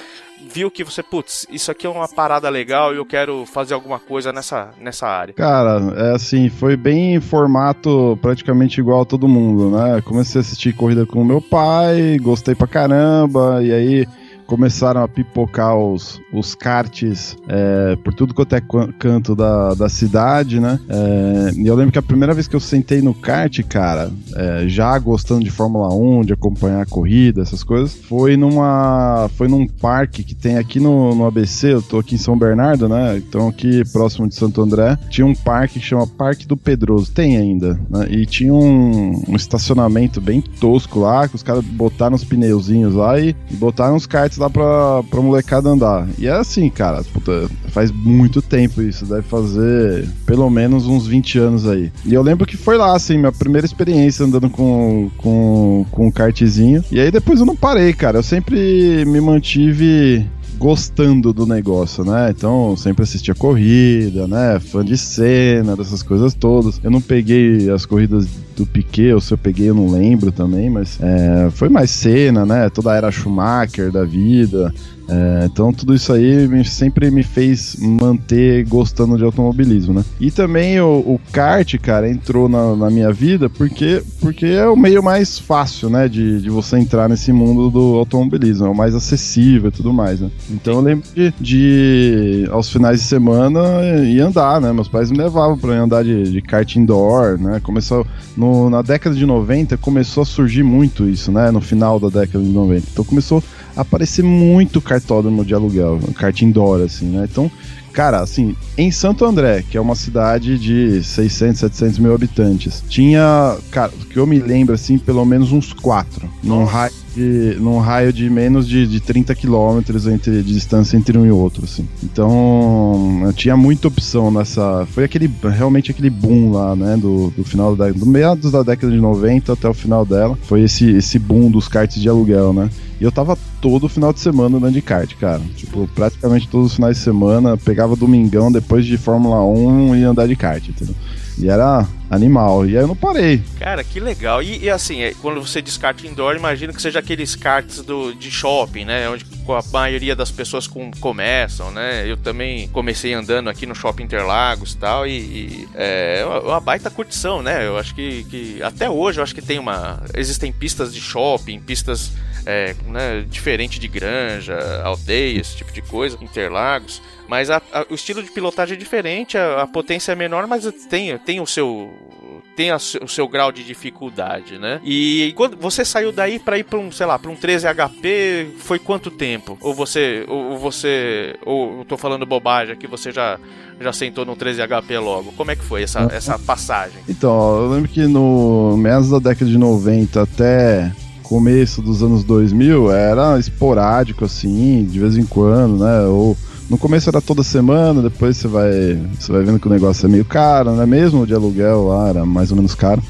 B: viu que você, putz, isso aqui é uma parada legal e eu quero fazer alguma coisa nessa, nessa área?
C: Cara, é assim, foi bem em formato praticamente igual a todo mundo, né? Comecei a assistir corrida com meu pai, gostei pra caramba, e aí começaram a pipocar os, os karts é, por tudo quanto é canto da, da cidade, né? É, e eu lembro que a primeira vez que eu sentei no kart, cara, é, já gostando de Fórmula 1, de acompanhar a corrida, essas coisas, foi numa foi num parque que tem aqui no, no ABC, eu tô aqui em São Bernardo, né? Então aqui próximo de Santo André, tinha um parque que chama Parque do Pedroso, tem ainda, né? E tinha um, um estacionamento bem tosco lá, que os caras botaram os pneuzinhos lá e, e botaram os karts lá pra, pra molecada andar. E é assim, cara, puta, faz muito tempo isso, deve fazer pelo menos uns 20 anos aí. E eu lembro que foi lá, assim, minha primeira experiência andando com, com, com um kartzinho. E aí depois eu não parei, cara. Eu sempre me mantive gostando do negócio, né? Então, sempre assistia corrida, né? Fã de cena, dessas coisas todas. Eu não peguei as corridas do Piquet, ou se eu peguei eu não lembro também, mas é, foi mais cena, né? Toda a era Schumacher da vida. É, então tudo isso aí me, sempre me fez manter gostando de automobilismo, né? E também o, o kart, cara, entrou na, na, minha vida porque, porque é o meio mais fácil, né? De, de você entrar nesse mundo do automobilismo, é o mais acessível e tudo mais, né? Então eu lembro de, de aos finais de semana ir andar, né? Meus pais me levavam para andar de, de kart indoor, né? Começou no, na década de 90 começou a surgir muito isso, né? No final da década de 90. Então começou aparecer muito cartódromo de aluguel, kart indoor, assim, né? Então, cara, assim, em Santo André, que é uma cidade de 600, 700 mil habitantes, tinha, cara, que eu me lembro, assim, pelo menos uns quatro, num raio de, num raio de menos de, de 30 quilômetros entre, de distância entre um e outro, assim. Então, tinha muita opção nessa. Foi aquele, realmente aquele boom lá, né, do, do final da, do meados da década de 90 até o final dela. Foi esse, esse boom dos karts de aluguel, né? E eu tava todo final de semana andando de kart, cara. Tipo, praticamente todos os finais de semana, pegava domingão depois de Fórmula 1 e andar de kart, entendeu? E era animal. E aí eu não parei.
B: Cara, que legal. E, e assim, é, quando você descarta indoor, imagino que seja aqueles karts do, de shopping, né? Onde a maioria das pessoas com, começam, né? Eu também comecei andando aqui no Shopping Interlagos tal, e, e é uma baita curtição, né? Eu acho que, que até hoje eu acho que tem uma. Existem pistas de shopping, pistas é, né, diferente de granja, aldeia, esse tipo de coisa, Interlagos. Mas a, a, o estilo de pilotagem é diferente, a, a, potência é menor, mas tem, tem o seu tem o seu grau de dificuldade, né? E quando você saiu daí para ir para um, sei lá, para um 13 HP, foi quanto tempo? Ou você ou você ou eu tô falando bobagem aqui, você já já sentou no 13 HP logo. Como é que foi essa, essa passagem?
C: Então, eu lembro que no meados da década de 90 até começo dos anos 2000 era esporádico assim, de vez em quando, né? Ou no começo era toda semana, depois você vai, você vai vendo que o negócio é meio caro, né? Mesmo de aluguel lá era mais ou menos caro.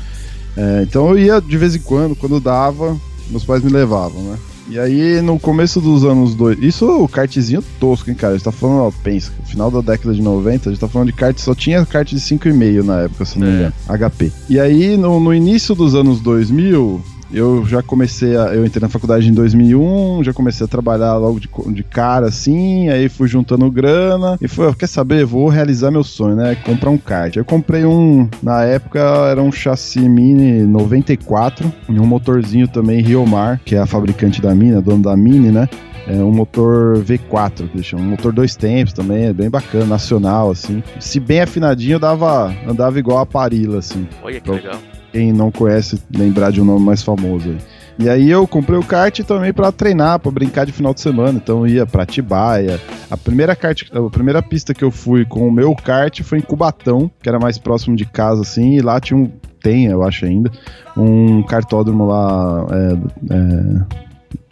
C: É, então eu ia de vez em quando, quando dava, meus pais me levavam, né? E aí, no começo dos anos dois. Isso o kartzinho tosco, hein, cara? A gente tá falando, ó, pensa, final da década de 90, a gente tá falando de kart, só tinha kart de 5,5 na época, se não me é. engano, HP. E aí, no, no início dos anos 2000, eu já comecei a. Eu entrei na faculdade em 2001, já comecei a trabalhar logo de, de cara assim, aí fui juntando grana e foi, quer saber? Vou realizar meu sonho, né? Comprar um kart. Eu comprei um, na época era um chassi Mini 94 e um motorzinho também Riomar, que é a fabricante da Mini, a dona da Mini, né? É um motor V4, que eles chamam. Um motor dois tempos também, é bem bacana, nacional, assim. Se bem afinadinho, dava, andava igual a Parila, assim.
B: Olha que então, legal
C: quem não conhece, lembrar de um nome mais famoso aí. E aí eu comprei o kart também para treinar, para brincar de final de semana. Então eu ia para Tibaia. A primeira kart, a primeira pista que eu fui com o meu kart foi em Cubatão, que era mais próximo de casa assim, e lá tinha um tem, eu acho ainda, um kartódromo lá é, é,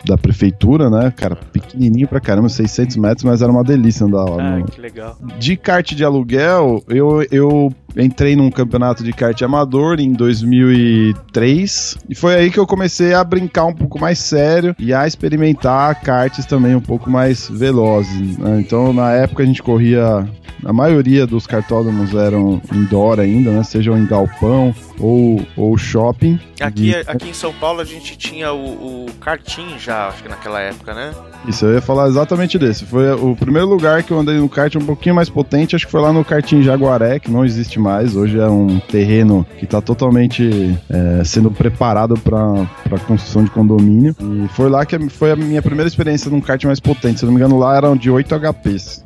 C: da prefeitura, né, cara? Pequenininho pra caramba, 600 metros, mas era uma delícia andar lá.
B: Ah, no... que legal.
C: De kart de aluguel, eu, eu entrei num campeonato de kart amador em 2003 e foi aí que eu comecei a brincar um pouco mais sério e a experimentar karts também um pouco mais velozes. né? Então, na época a gente corria a maioria dos cartódromos eram indoor ainda, né? Sejam em galpão ou, ou shopping.
B: Aqui, aqui em São Paulo a gente tinha o, o karting já, acho que naquela época, né?
C: Isso, eu ia falar exatamente desse. Foi o primeiro lugar que eu andei no kart um pouquinho mais potente, acho que foi lá no karting Jaguaré, que não existe mais. Hoje é um terreno que está totalmente é, sendo preparado para construção de condomínio. E foi lá que foi a minha primeira experiência num kart mais potente. Se não me engano, lá eram de 8 HPs.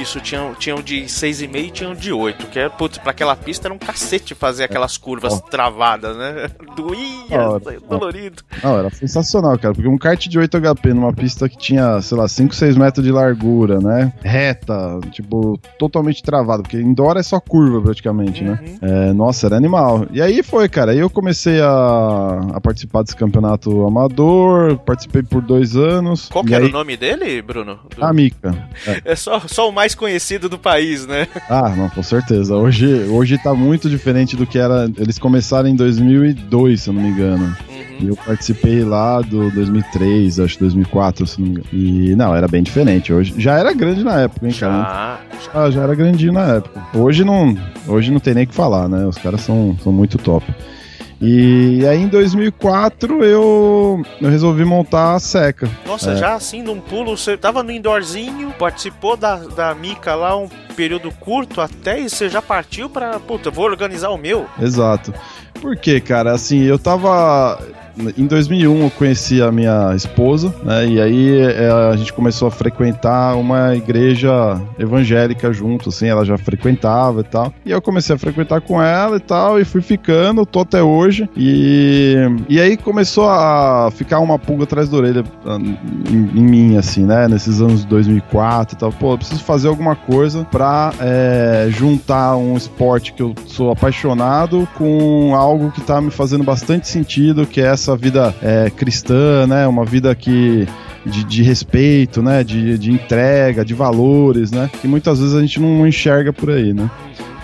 B: Isso, tinham, tinham de 6,5 e tinham de 8, que é, putz, pra aquela pista era um cacete fazer aquelas curvas
C: Ó.
B: travadas, né? Doía,
C: Ó,
B: dolorido.
C: Não, era sensacional, cara, porque um kart de 8 HP numa pista que tinha, sei lá, 5, 6 metros de largura, né? Reta, tipo, totalmente travado, porque indoor é só curva praticamente, né?
B: Uhum.
C: É, nossa, era animal. E aí foi, cara. Aí eu comecei a, a participar desse campeonato amador, participei por dois anos.
B: Qual que era
C: aí,
B: o nome dele, Bruno? Do-
C: A Mica.
B: É só, só o mais conhecido do país, né?
C: Ah, não, com certeza. Hoje, hoje tá muito diferente do que era. Eles começaram em 2002, se eu não me engano. E
B: Uhum.
C: eu participei lá do 2003, acho 2004, se não me engano. E não, era bem diferente. Hoje já era grande na época, hein, cara.
B: Já,
C: Ah, já era grandinho na época. Hoje não, hoje não tem nem o que falar, né? Os caras são, são muito top. E aí em 2004 eu, eu resolvi montar a Seca.
B: Nossa,
C: É.
B: já assim, num pulo, você tava no indoorzinho, participou da, da Mica lá um período curto até e você já partiu pra, puta, vou organizar o meu.
C: Exato. Por quê, cara? Assim, eu tava. Em 2001 eu conheci a minha esposa, né? E aí é, a gente começou a frequentar uma igreja evangélica junto, assim, ela já frequentava e tal. E eu comecei a frequentar com ela e tal, e fui ficando, tô até hoje. E, e aí começou a ficar uma pulga atrás da orelha ah, em, em mim, assim, né? Nesses anos de 2004 e tal. Pô, eu preciso fazer alguma coisa pra é, juntar um esporte que eu sou apaixonado com algo que tá me fazendo bastante sentido, que é essa vida é, cristã, né? Uma vida que de, de respeito, né? De, de entrega, de valores, né? Que muitas vezes a gente não enxerga por aí, né?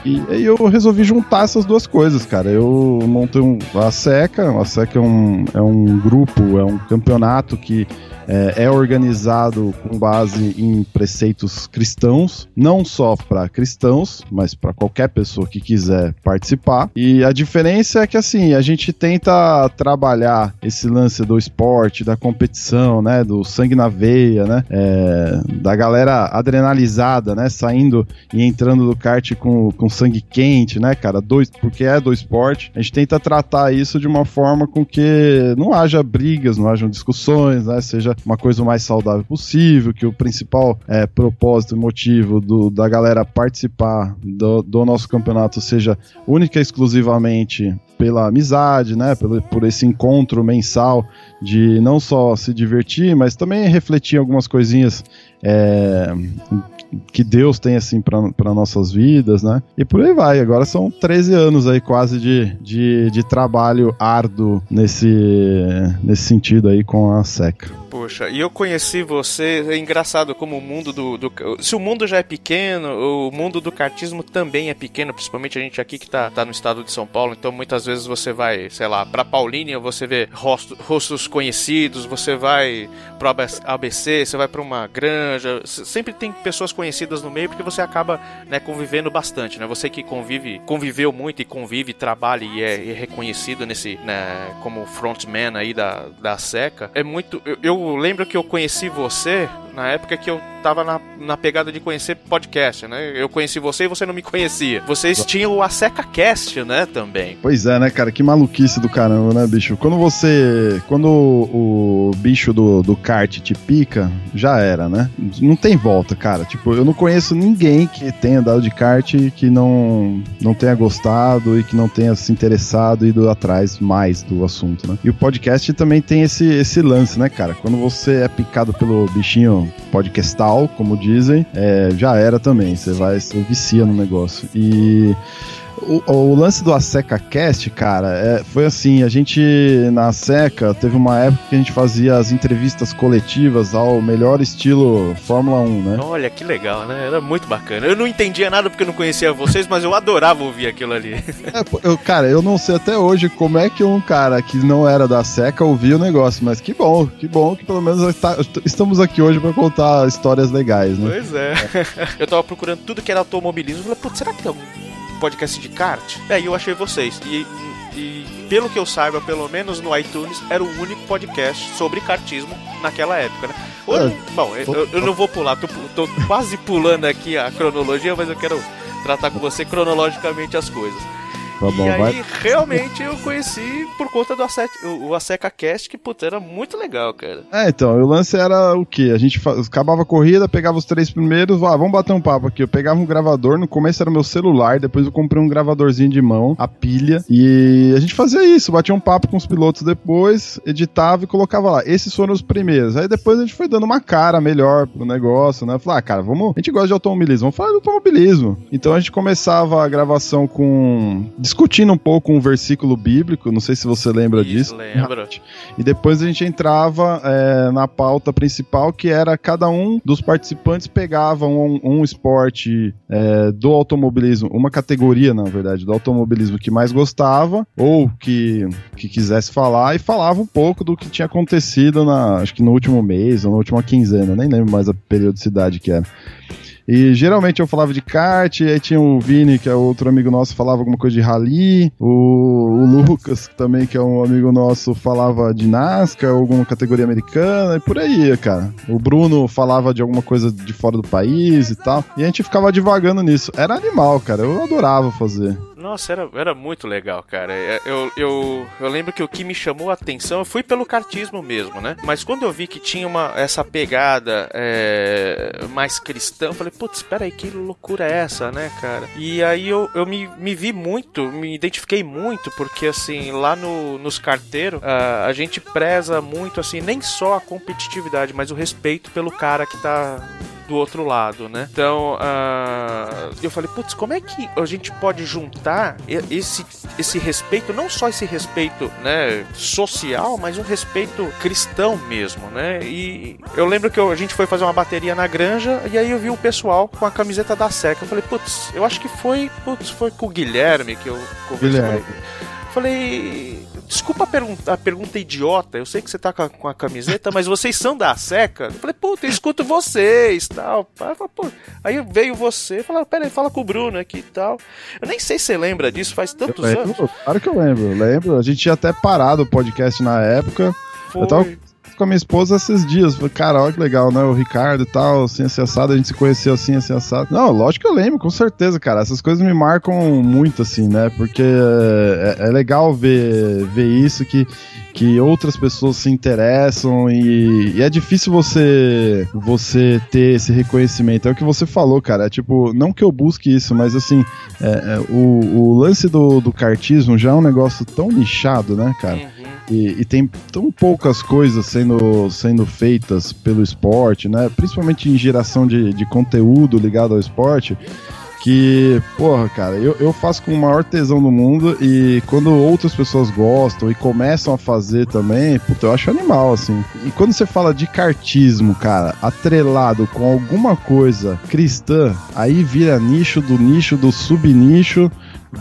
C: E eu resolvi juntar essas duas coisas, cara. Eu montei um, a SECA, a SECA é um, é um grupo, é um campeonato que é, é organizado com base em preceitos cristãos, não só para cristãos, mas para qualquer pessoa que quiser participar. E a diferença é que assim, a gente tenta trabalhar esse lance do esporte, da competição, né, do sangue na veia, né, é, da galera adrenalizada, né, saindo e entrando do kart com, com sangue quente, né, cara, dois, porque é do esporte. A gente tenta tratar isso de uma forma com que não haja brigas, não hajam discussões, né, seja uma coisa o mais saudável possível, que o principal é, propósito e motivo do, da galera participar do, do nosso campeonato seja única e exclusivamente pela amizade, né, pelo, por esse encontro mensal de não só se divertir, mas também refletir algumas coisinhas é, que Deus tem assim para nossas vidas, né? E por aí vai. Agora são 13 anos aí quase de, de, de trabalho árduo nesse, nesse sentido aí com a SECA.
B: Poxa, e eu conheci você, é engraçado como o mundo do, do- Se o mundo já é pequeno, o mundo do kartismo também é pequeno, principalmente a gente aqui que tá, tá no estado de São Paulo, então muitas vezes você vai, sei lá, pra Paulínia, você vê rosto- rostos conhecidos, você vai pro ABC, você vai pra uma granja, sempre tem pessoas conhecidas no meio porque você acaba, né, convivendo bastante, né? Você que convive, conviveu muito e convive, trabalha e é, é reconhecido nesse, né, como frontman aí da, da SECA, é muito... Eu, eu lembro que eu conheci você na época que eu tava na, na pegada de conhecer podcast, né? Eu conheci você e você não me conhecia. Vocês tinham o Aseca Cast, né, também.
C: Pois é, né, cara? Que maluquice do caramba, né, bicho? Quando você. Quando o, o bicho do, do kart te pica, já era, né? Não tem volta, cara. Tipo, eu não conheço ninguém que tenha andado de kart que não, não tenha gostado e que não tenha se interessado e ido atrás mais do assunto, né? E o podcast também tem esse, esse lance, né, cara? Quando você é picado pelo bichinho podcastal, como dizem, é, já era também. Você vai, você vicia no negócio. E O, o lance do Aseca Cast, cara, é, foi assim, a gente na Seca teve uma época que a gente fazia as entrevistas coletivas ao melhor estilo Fórmula 1, né?
B: Olha que legal, né? Era muito bacana. Eu não entendia nada porque eu não conhecia vocês, mas eu adorava ouvir aquilo ali.
C: É, eu, cara, eu não sei até hoje como é que um cara que não era da Seca ouvia o negócio, mas que bom, que bom que pelo menos está- estamos aqui hoje pra contar histórias legais, né?
B: Pois é. Eu tava procurando tudo que era automobilismo. Falei, putz, será que tem algum podcast de kart? Aí eu achei vocês. E, e pelo que eu saiba, pelo menos no iTunes, era o único podcast sobre kartismo naquela época, né? Hoje, bom, eu, eu não vou pular, tô, tô quase pulando aqui a cronologia, mas eu quero tratar com você cronologicamente as coisas.
C: Tá bom,
B: e aí,
C: vai.
B: realmente, eu conheci por conta do Ace- o, Aseca Cast, que, putz, era muito legal, cara.
C: É, então, o lance era o quê? A gente fa- acabava a corrida, pegava os três primeiros, ah, vamos bater um papo aqui. Eu pegava um gravador, no começo era o meu celular, depois eu comprei um gravadorzinho de mão, a pilha, e a gente fazia isso, batia um papo com os pilotos depois, editava e colocava lá. Esses foram os primeiros. Aí depois a gente foi dando uma cara melhor pro negócio, né? Falar, ah, cara, vamos. A gente gosta de automobilismo, vamos falar de automobilismo. Então a gente começava a gravação com. Discutindo um pouco um versículo bíblico, não sei se você lembra
B: Isso,
C: disso.
B: lembro.
C: E depois a gente entrava é, na pauta principal, que era cada um dos participantes pegava um, um esporte é, do automobilismo, uma categoria, na verdade, do automobilismo que mais gostava, ou que, que quisesse falar, e falava um pouco do que tinha acontecido na, acho que no último mês, ou na última quinzena, nem lembro mais a periodicidade que era. E geralmente eu falava de kart, e aí tinha o Vini, que é outro amigo nosso, falava alguma coisa de rally, o, o Lucas, também, que é um amigo nosso, falava de NASCAR, alguma categoria americana, e por aí, cara. O Bruno falava de alguma coisa de fora do país e tal, e a gente ficava divagando nisso. Era animal, cara, eu adorava fazer.
B: Nossa, era, era muito legal, cara. É, Eu, eu, eu lembro que o que me chamou a atenção, eu fui pelo kartismo mesmo, né? Mas quando eu vi que tinha uma, essa pegada é, mais cristã, eu falei, putz, espera aí, que loucura é essa, né, cara? E aí eu, eu me, me vi muito, me identifiquei muito, porque assim, lá no, nos carteiros, ah, a gente preza muito, assim, nem só a competitividade, mas o respeito pelo cara que tá do outro lado, né? Então, ah, eu falei, putz, como é que a gente pode juntar esse, esse respeito, não só esse respeito, né, social, mas um respeito cristão mesmo, né? E eu lembro que eu- a gente foi fazer uma bateria na granja e aí eu vi o pessoal com a camiseta da Seca. Eu falei, putz, eu acho que foi, putz, foi com o Guilherme que eu conversei.
C: Guilherme.
B: Falei, desculpa a pergunta, a pergunta idiota. Eu sei que você tá com a, com a camiseta, mas vocês são da Seca? Eu falei, puta, eu escuto vocês tal. Aí, veio você, falou, pera aí, fala com o Bruno aqui e tal. Eu nem sei se você lembra disso, faz tantos
C: Eu
B: anos.
C: lembro, claro que eu lembro, lembro. A gente tinha até parado o podcast na época.
B: Foi.
C: Eu tava com a minha esposa esses dias. Falei, cara, olha que legal, né? O Ricardo e tal, assim, assim, assado, a gente se conheceu assim, assim, assado. Não, lógico que eu lembro, com certeza, cara. Essas coisas me marcam muito, assim, né? Porque é, é legal ver, ver isso, que, que outras pessoas se interessam e, e é difícil você, você ter esse reconhecimento. É o que você falou, cara. É tipo, não que eu busque isso, mas assim, é, é, o, o lance do, do cartismo já é um negócio tão nichado, né, cara? E, e tem tão poucas coisas sendo, sendo feitas pelo esporte, né? Principalmente em geração de, de conteúdo ligado ao esporte. Que, porra, cara, eu, eu faço com o maior tesão do mundo e quando outras pessoas gostam e começam a fazer também, puta, eu acho animal, assim. E quando você fala de cartismo, cara, atrelado com alguma coisa cristã, aí vira nicho do nicho do subnicho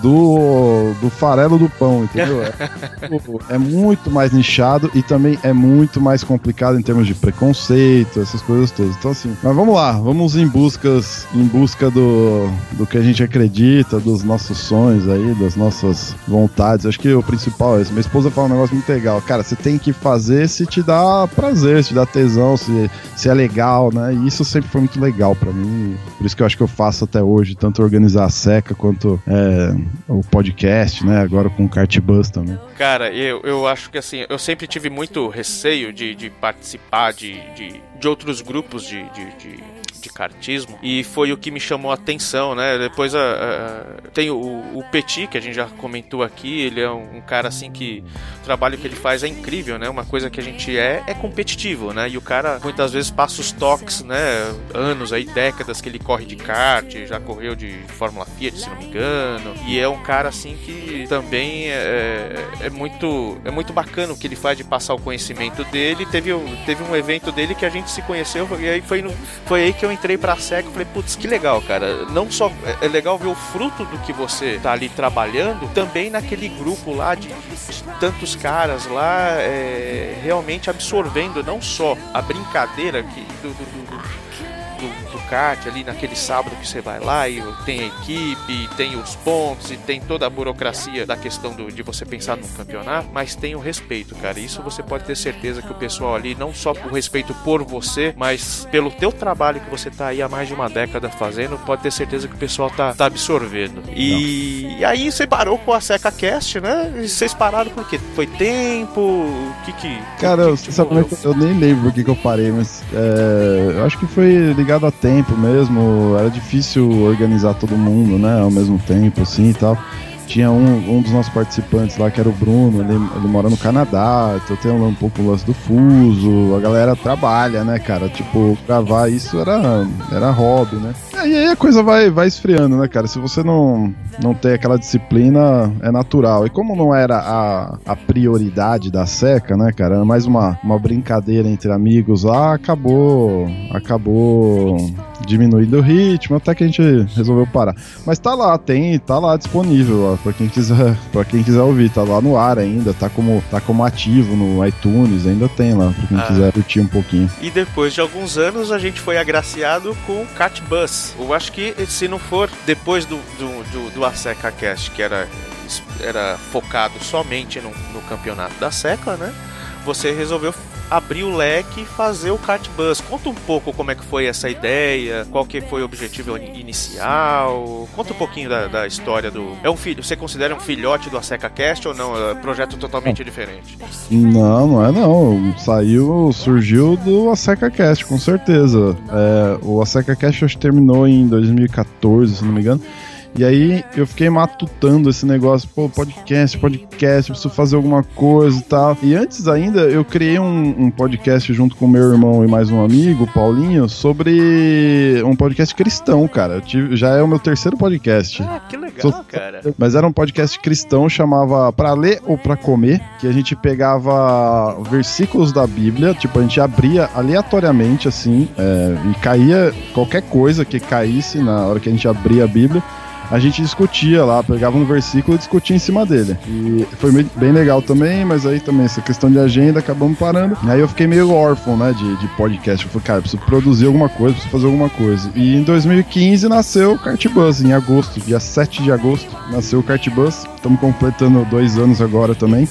C: do, do farelo do pão, entendeu? É, é muito mais nichado e também é muito mais complicado em termos de preconceito, essas coisas todas. Então, assim, mas vamos lá, vamos em buscas, em busca do, do que a gente acredita, dos nossos sonhos aí, das nossas vontades. Acho que o principal é isso. Minha esposa fala um negócio muito legal. Cara, você tem que fazer se te dá prazer, se te dá tesão, se, se é legal, né? E isso sempre foi muito legal pra mim. Por isso que eu acho que eu faço até hoje, tanto organizar a seca quanto é, o podcast, né? Agora com o Cartbus também.
B: Cara, eu, eu acho que assim, eu sempre tive muito receio de, de participar de, de, de outros grupos de, de, de, de kartismo e foi o que me chamou a atenção, né? Depois a, a, tem o, o Petit, que a gente já comentou aqui, ele é um, um, cara assim que o trabalho que ele faz é incrível, né? Uma coisa que a gente é é competitivo, né? E o cara muitas vezes passa os toques, né? Anos aí, décadas que ele corre de kart, já correu de Fórmula Fiat, se não me engano, e é um cara assim que também é, é muito é muito bacana o que ele faz de passar o conhecimento dele. Teve, teve um evento dele que a gente se conheceu e aí foi, no, foi aí que eu entrei pra SEC e falei, putz, que legal, cara. Não só é, é legal ver o fruto do que você tá ali trabalhando, também naquele grupo lá de, de tantos caras lá é, realmente absorvendo não só a brincadeira que, do do, do kart ali naquele sábado que você vai lá e tem a equipe, tem os pontos e tem toda a burocracia da questão do, de você pensar num campeonato, mas tem o respeito, cara. Isso você pode ter certeza que o pessoal ali, não só o respeito por você, mas pelo teu trabalho que você tá aí há mais de uma década fazendo, pode ter certeza que o pessoal tá, tá absorvendo. E, e aí você parou com a Seca Cast, né? E vocês pararam por quê? Foi tempo? O que que.
C: Cara,
B: que,
C: eu, sinceramente, eu nem lembro por que, que eu parei, mas é, eu acho que foi ligado a tempo mesmo, era difícil organizar todo mundo, né, ao mesmo tempo, assim e tal. Tinha um, um dos nossos participantes lá, que era o Bruno, ele, ele mora no Canadá, então tem um, um pouco o lance do fuso, a galera trabalha, né, cara? Tipo, gravar isso era, era hobby, né? E aí a coisa vai, vai esfriando, né, cara? Se você não, não tem aquela disciplina, é natural. E como não era a, a prioridade da seca, né, cara? Era mais uma, uma brincadeira entre amigos lá, acabou. Acabou diminuindo o ritmo, até que a gente resolveu parar. Mas tá lá, tem, tá lá disponível, ó, pra quem quiser, para quem quiser ouvir, tá lá no ar ainda, tá como, tá como ativo no iTunes, ainda tem lá, pra quem ah. quiser curtir um pouquinho.
B: E depois de alguns anos a gente foi agraciado com o Cat Bus. Eu acho que se não for depois do, do, do, do Aseca Cast, que era, era focado somente no, no campeonato da Seca, né? Você resolveu abrir o leque e fazer o kart bus. Conta um pouco como é que foi essa ideia, qual que foi o objetivo inicial. Conta um pouquinho da, da história do. É um filho. Você considera um filhote do Aseca Cast ou não? É um projeto totalmente diferente.
C: Não, não é não. Saiu, surgiu do Aseca Cast, com certeza. É, o Aseca Cast acho que terminou em 2014, se não me engano. E aí eu fiquei matutando esse negócio, pô, podcast, podcast, preciso fazer alguma coisa e tal. E antes ainda, eu criei um, um podcast junto com meu irmão e mais um amigo, Paulinho, sobre um podcast cristão, cara. Tive, já é o meu terceiro podcast.
B: Ah, que legal, Sou, cara.
C: Mas era um podcast cristão, chamava Pra Ler ou Pra Comer, que a gente pegava versículos da Bíblia, tipo, a gente abria aleatoriamente, assim, é, e caía qualquer coisa que caísse na hora que a gente abria a Bíblia a gente discutia lá, pegava um versículo e discutia em cima dele. E foi bem legal também, mas aí também essa questão de agenda acabamos parando. Aí eu fiquei meio órfão, né, de, de podcast. Eu falei, cara, preciso produzir alguma coisa, preciso fazer alguma coisa. E em 2015 nasceu o Cartbus, em agosto, dia 7 de agosto, nasceu o Cartbus. Estamos completando dois anos agora também.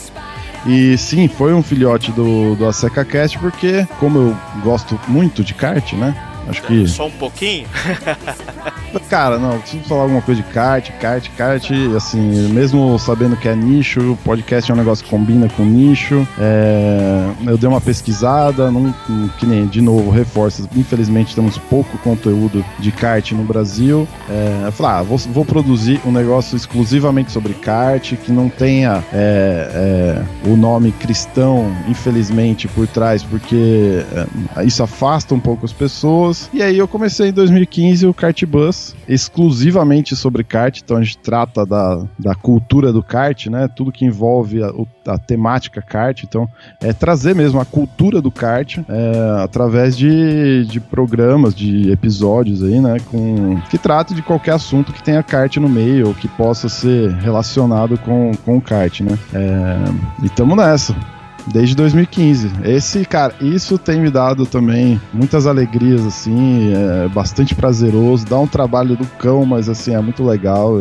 C: E sim, foi um filhote do, do Aseca Cast, porque como eu gosto muito de kart, né? Acho que.
B: Só um pouquinho?
C: Cara, não, preciso falar alguma coisa de kart, kart, kart, assim, mesmo sabendo que é nicho, podcast é um negócio que combina com nicho. É, eu dei uma pesquisada, não, que nem, de novo, reforço, infelizmente temos pouco conteúdo de kart no Brasil. É, eu falei, ah, vou, vou, produzir um negócio exclusivamente sobre kart, que não tenha é, é o nome cristão, infelizmente, por trás, porque é, isso afasta um pouco as pessoas e aí eu comecei em 2015 o Kart Bus, exclusivamente sobre kart, então a gente trata da, da cultura do kart, né? Tudo que envolve a, a temática kart, então é trazer mesmo a cultura do kart é, através de, de programas, de episódios aí, né? Com, que trate de qualquer assunto que tenha kart no meio ou que possa ser relacionado com, com o kart, né? É, e estamos nessa desde 2015. Esse, cara, isso tem me dado também muitas alegrias, assim, é bastante prazeroso. Dá um trabalho do cão, mas assim, é muito legal.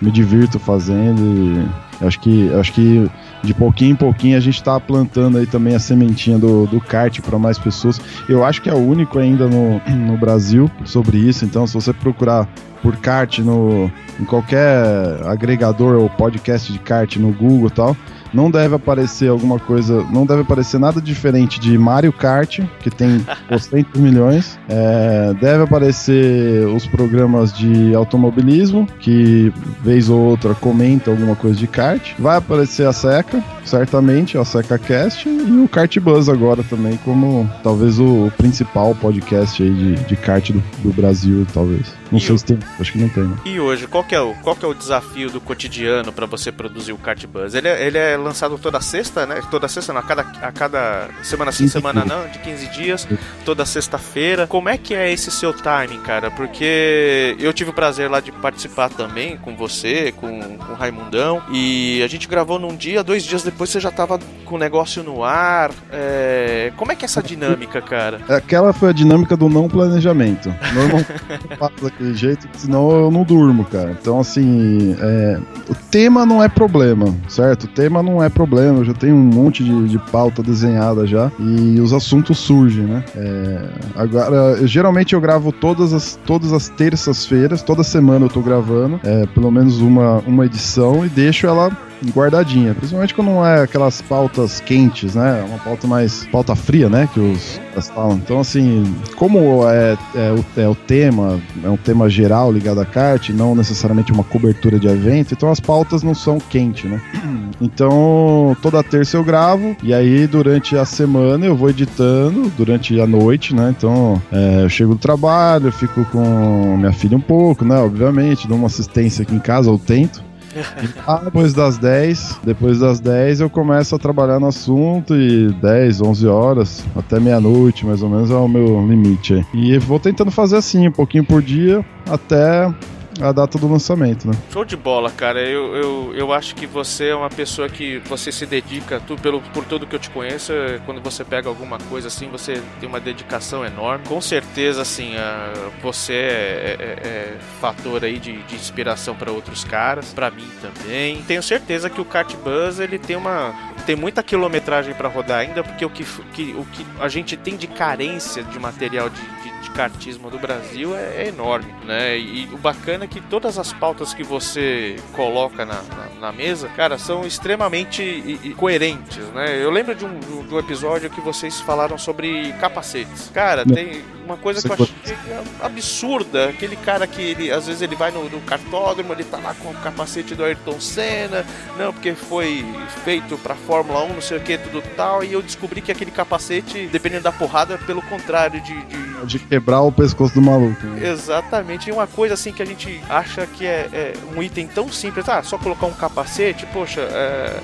C: me divirto fazendo. Eu acho que, acho que de pouquinho em pouquinho a gente está plantando aí também a sementinha do, do kart para mais pessoas. Eu acho que é o único ainda no, no Brasil sobre isso, então se você procurar por kart no, em qualquer agregador ou podcast de kart no Google e tal, não deve aparecer alguma coisa, não deve aparecer nada diferente de Mario Kart, que tem 200 milhões. É, deve aparecer os programas de automobilismo, que vez ou outra comenta alguma coisa de kart. Vai aparecer a Seca, certamente, a Seca Cast, e o Kart Buzz agora também, como talvez o principal podcast aí de, de kart do, do Brasil, talvez. Não sei se tem, acho que não tem, né?
B: E hoje, qual que é o, qual que é o desafio do cotidiano para você produzir o Kart Buzz? Ele é, ele é lançado toda sexta, né? Toda sexta, não, a cada, a cada semana sim,
C: 15
B: semana não, de 15 dias, toda sexta-feira. Como é que é esse seu timing, cara? Porque eu tive o prazer lá de participar também com você, com, com o Raimundão, e a gente gravou num dia, dois dias depois você já tava com o negócio no ar. É, Como é que é essa dinâmica, cara?
C: Aquela foi a dinâmica do não planejamento. Normalmente daquele jeito, senão eu não durmo, cara. Então, assim, é, o tema não é problema, certo? O tema não é problema. Eu já tenho um monte de, de pauta desenhada já e os assuntos surgem, né? É, agora, eu- geralmente eu gravo todas as, todas as terças-feiras, toda semana eu tô gravando, é, pelo menos uma, uma edição e deixo ela guardadinha, principalmente quando não é aquelas pautas quentes, né? Uma pauta mais pauta fria, né? Que os falam. Então, assim, como é, é, o, é o tema, é um tema geral ligado a kart, não necessariamente uma cobertura de evento, então as pautas não são quentes, né? Então, toda terça eu gravo, e aí durante a semana eu vou editando, durante a noite, né? Então, é, eu chego do trabalho, eu fico com minha filha um pouco, né? Obviamente, dou uma assistência aqui em casa, eu tento. Ah, depois das 10, depois das 10 eu começo a trabalhar no assunto e 10, 11 horas, até meia-noite mais ou menos é o meu limite aí. E vou tentando fazer assim, um pouquinho por dia, até a data do lançamento, né?
B: Show de bola, cara. Eu, eu, eu acho que você é uma pessoa que você se dedica, tu, pelo, por tudo que eu te conheço, quando você pega alguma coisa assim, você tem uma dedicação enorme. Com certeza, assim, a- você é, é- é fator aí de, de inspiração para outros caras, para mim também. Tenho certeza que o Kart Buzz ele tem uma tem muita quilometragem para rodar ainda, porque o que, que, o que a gente tem de carência de material de, de, de kartismo do Brasil é, é enorme, né? E, o bacana é que todas as pautas que você coloca na, na, na mesa, cara, são extremamente i- i- coerentes, né? Eu lembro de um, do- do episódio que vocês falaram sobre capacetes. Cara, tem uma coisa
C: Você
B: que eu achei absurda. Aquele cara que ele, às vezes ele vai no, no cartódromo, ele tá lá com o capacete do Ayrton Senna, não, porque foi feito pra Fórmula 1, não sei o que, tudo tal, e eu descobri que aquele capacete, dependendo da porrada, pelo contrário de- de,
C: De quebrar o pescoço do maluco. né?
B: Exatamente, e uma coisa assim que a gente acha que é, é um item tão simples, ah, só colocar um capacete, poxa, é...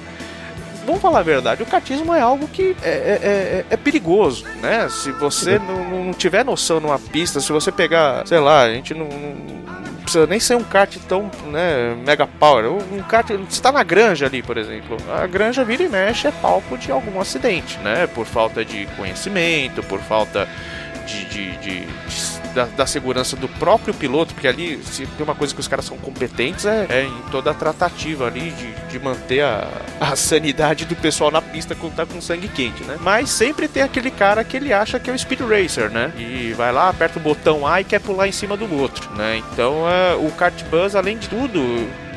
B: Vamos falar a verdade, o kartismo é algo que é, é- é- é perigoso, né? Se você não, não tiver noção numa pista, se você pegar, sei lá, a gente não, não precisa nem ser um kart tão, né, mega power. Um kart, você tá na granja ali, por exemplo. A granja vira e mexe é palco de algum acidente, né? Por falta de conhecimento, por falta de, de- de- de- da, da segurança do próprio piloto, porque ali, se tem uma coisa que os caras são competentes, é, é em toda a tratativa ali de, de manter a, a sanidade do pessoal na pista quando tá com sangue quente, né? Mas sempre tem aquele cara que ele acha que é o Speed Racer, né? E vai lá, aperta o botão A e quer pular em cima do outro, né? Então é, o Kart Buzz, além de tudo,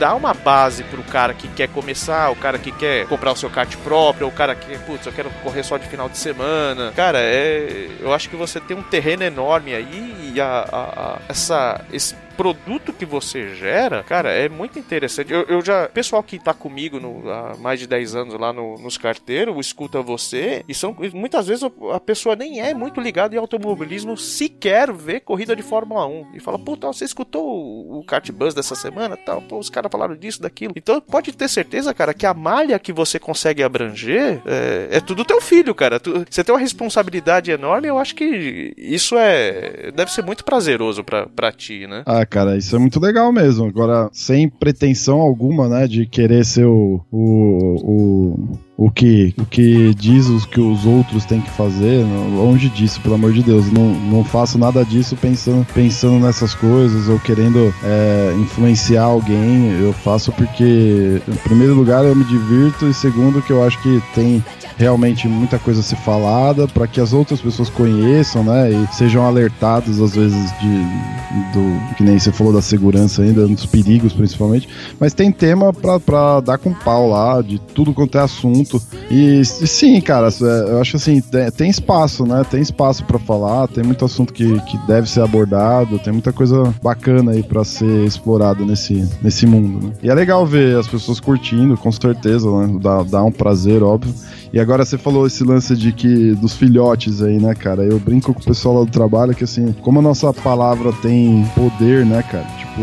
B: dá uma base pro cara que quer começar, o cara que quer comprar o seu kart próprio, o cara que, putz, eu quero correr só de final de semana. Cara, é, eu acho que você tem um terreno enorme aí e a, a- a- essa, esse produto que você gera, cara, é muito interessante. Eu, eu já, pessoal que tá comigo no- há mais de 10 anos lá no- nos carteiros, escuta você, e são muitas vezes a pessoa nem é muito ligada em automobilismo, sequer vê corrida de Fórmula 1 e fala: "Puta, você escutou o, o Kart Buzz dessa semana?" Tal, pô, os caras falaram disso, daquilo. Então, pode ter certeza, cara, que a malha que você consegue abranger é, é tudo teu filho, cara. Tu- você tem uma responsabilidade enorme, eu acho que isso é deve ser muito prazeroso pra, pra ti, né?
C: Ah, cara, isso é muito legal mesmo. Agora, sem pretensão alguma, né, de querer ser o, o, o, o que, o que diz os que os outros têm que fazer, não- longe disso, pelo amor de Deus. Não, não faço nada disso pensando, pensando nessas coisas ou querendo é, influenciar alguém. Eu faço porque, em primeiro lugar, eu me divirto e segundo, que eu acho que tem realmente muita coisa a ser falada para que as outras pessoas conheçam, né, e sejam alertados às vezes de do que nem você falou da segurança ainda, dos perigos principalmente, mas tem tema pra dar com pau lá, de tudo quanto é assunto. E, e sim, cara, é, eu acho assim, tem, espaço, né? Tem espaço pra falar, tem muito assunto que, que deve ser abordado, tem muita coisa bacana aí pra ser explorado nesse, nesse mundo, né? E é legal ver as pessoas curtindo, com certeza, né? Dá, dá um prazer, óbvio. E agora você falou esse lance de que dos filhotes aí, né, cara? Eu brinco com o pessoal lá do trabalho que assim, como a nossa palavra tem poder, né, cara? Tipo,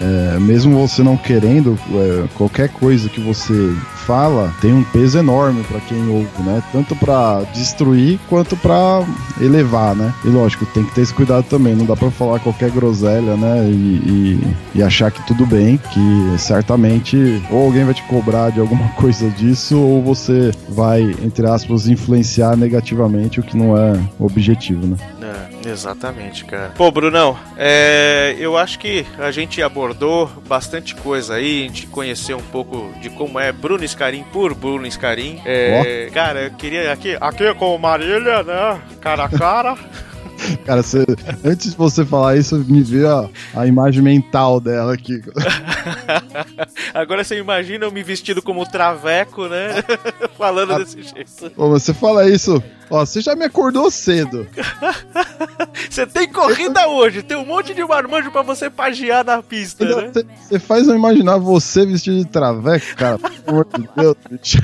C: é, mesmo você não querendo, é, qualquer coisa que você fala tem um peso enorme pra quem ouve, né? Tanto pra destruir quanto pra elevar, né? E lógico, tem que ter esse cuidado também. Não dá pra falar qualquer groselha, né? E, e- e achar que tudo bem, que certamente ou alguém vai te cobrar de alguma coisa disso, ou você vai, entre aspas, influenciar negativamente, o que não é objetivo, né?
B: É, exatamente, cara. Pô, Brunão, é, eu acho que a gente abordou bastante coisa aí, a gente conheceu um pouco de como é Bruno Scarim por Bruno Scarim. É, Cara, eu queria aqui, aqui com o Marília, né? Cara a cara.
C: Cara, você- antes de você falar isso, me veio a, a imagem mental dela aqui.
B: Agora você imagina eu me vestido como traveco, né? Falando
C: Ah.
B: desse jeito.
C: Pô, você fala isso, ó, você já me acordou cedo.
B: Você tem corrida hoje, tem um monte de marmanjo pra você pagiar na pista, né?
C: Você você faz eu imaginar você vestido de traveco, cara. Pelo amor de Deus, bicho.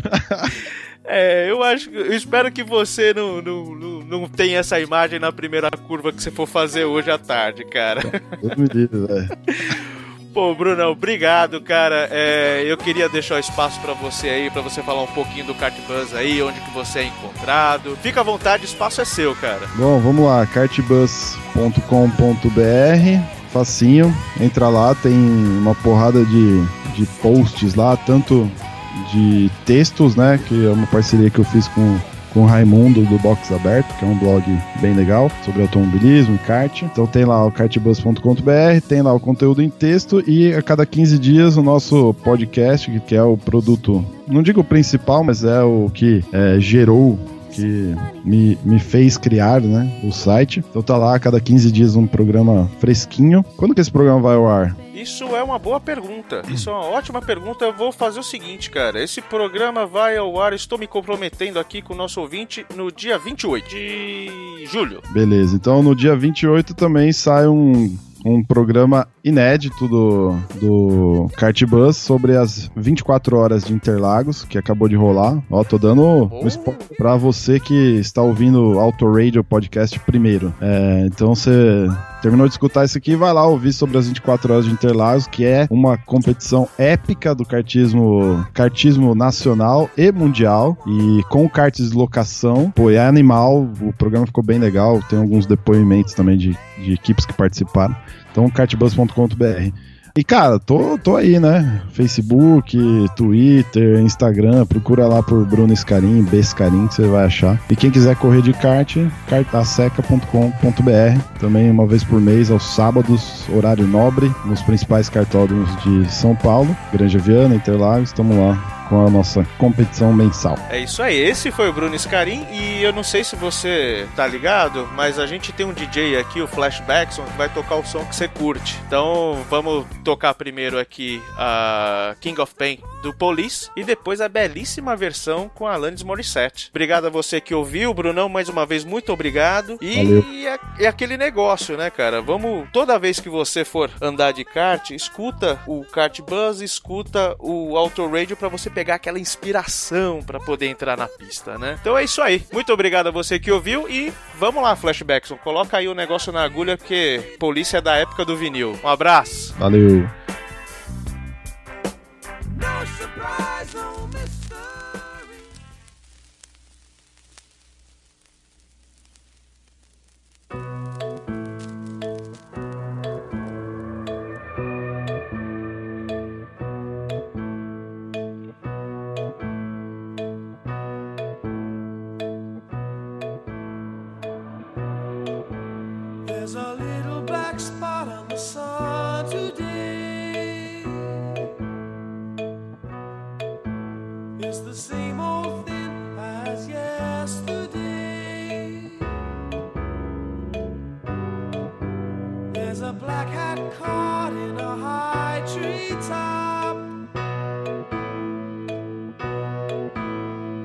B: É, eu acho, eu espero que você não, não, não, não tenha essa imagem na primeira curva que você for fazer hoje à tarde, cara.
C: Deus me livre, velho.
B: Pô, Brunão, obrigado, cara. É, eu queria deixar o espaço pra você aí, pra você falar um pouquinho do Kart Buzz aí, onde que você é encontrado. Fica à vontade, o espaço é seu, cara.
C: Bom, vamos lá, cartbus.com.br, facinho, entra lá, tem uma porrada de, de posts lá, tanto de textos, né, que é uma parceria que eu fiz com com o Raimundo do Box Aberto, que é um blog bem legal sobre automobilismo kart. Então tem lá o kartbus.com.br, tem lá o conteúdo em texto e a cada 15 dias o nosso podcast, que- que é o produto, não digo o principal, mas é o que é, gerou que me, me fez criar, né, o site. Então tá lá a cada 15 dias um programa fresquinho. Quando que esse programa vai ao ar?
B: Isso é uma boa pergunta. Isso é uma ótima pergunta. Eu vou fazer o seguinte, cara. Esse programa vai ao ar, estou me comprometendo aqui com o nosso ouvinte no dia 28 de julho.
C: Beleza, então no dia 28 também sai um, um programa inédito do, do Cartbus sobre as 24 horas de Interlagos, que acabou de rolar. Ó, tô dando um spoiler pra você que está ouvindo o Auto Radio Podcast primeiro. É, então você terminou de escutar isso aqui, vai lá ouvir sobre as 24 horas de Interlagos, que é uma competição épica do kartismo, kartismo nacional e mundial, e com karts de locação. Pô, é animal, o programa ficou bem legal, tem alguns depoimentos também de, de equipes que participaram. Então, kartbus.com.br. E, cara, tô, tô aí, né? Facebook, Twitter, Instagram, procura lá por Bruno Scarim, B Scarim, que você vai achar. E quem quiser correr de kart, cartaseca.com.br. Também uma vez por mês, aos sábados, horário nobre, nos principais cartódromos de São Paulo, Granja Viana, Interlagos, estamos lá com a nossa competição mensal.
B: É isso aí, esse foi o Bruno Scarim e eu não sei se você tá ligado, mas a gente tem um DJ aqui, o Flashbackson, que vai tocar o som que você curte. Então vamos tocar primeiro aqui a King of Pain do Police e depois a belíssima versão com a Alanis Morissette. Obrigado a você que ouviu, Brunão, mais uma vez muito obrigado. E é, é aquele negócio, né, cara? Vamos, toda vez que você for andar de kart, escuta o Kart Buzz, escuta o Auto Radio pra você pegar aquela inspiração pra poder entrar na pista, né? Então é isso aí. Muito obrigado a você que ouviu e vamos lá, Flashbackson. Coloca aí o negócio na agulha porque polícia é da época do vinil. Um abraço.
C: Valeu!
A: No caught in a high treetop.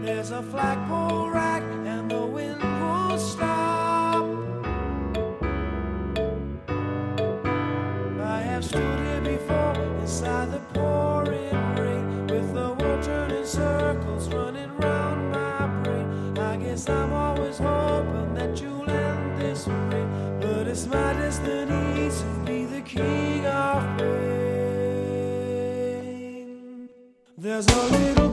A: There's a flagpole rack and the wind won't stop. I have stood here before inside the pouring rain with the world turning circles running round my brain. I guess I'm always hoping that you'll end this rain, but it's my destiny. There's a little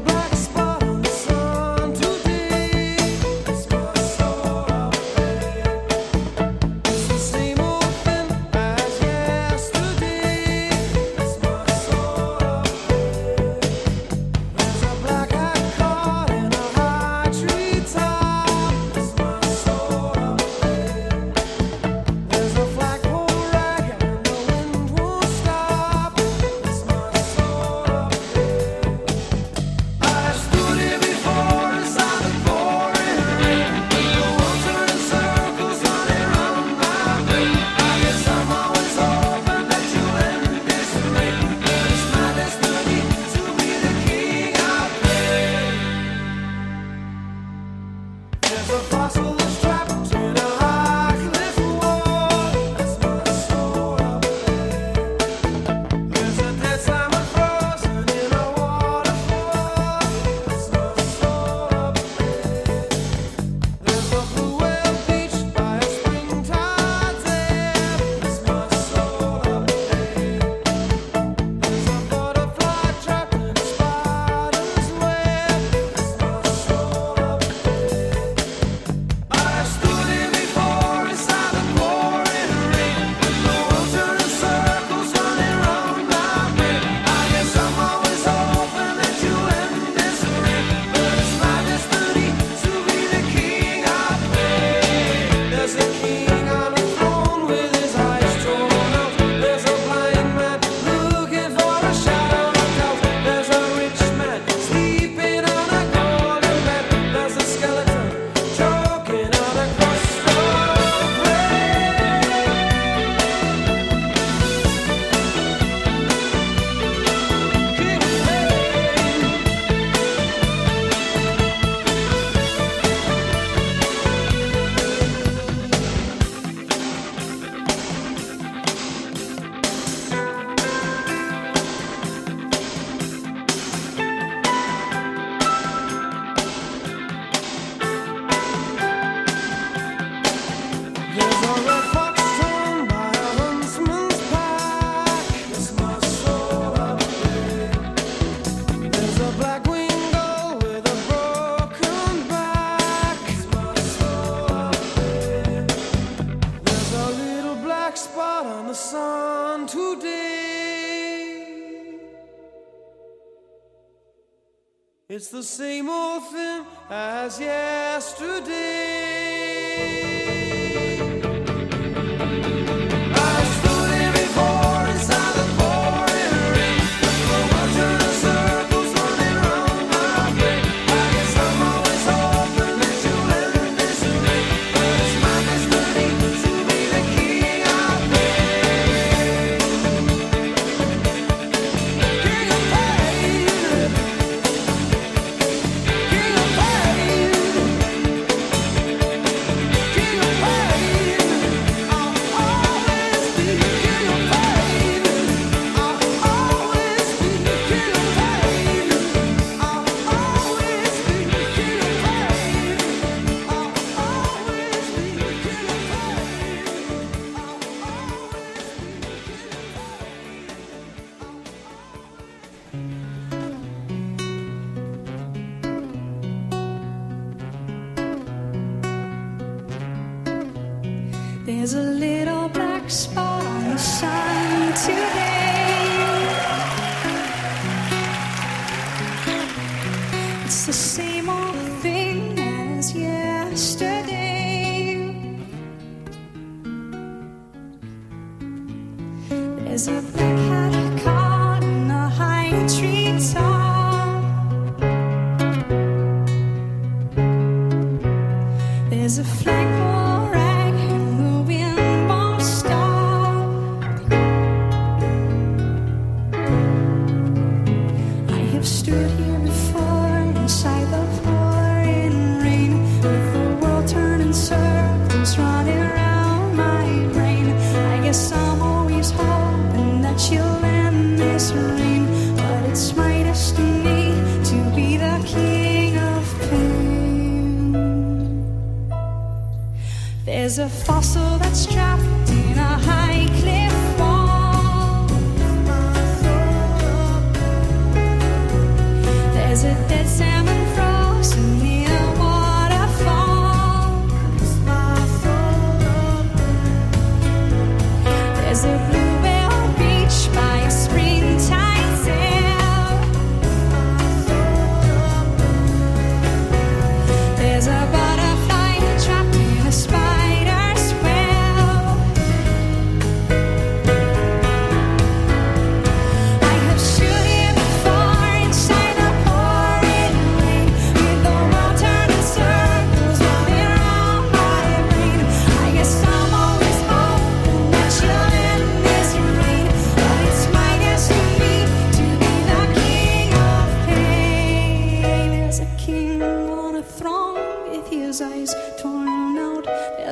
D: There's a little black spot.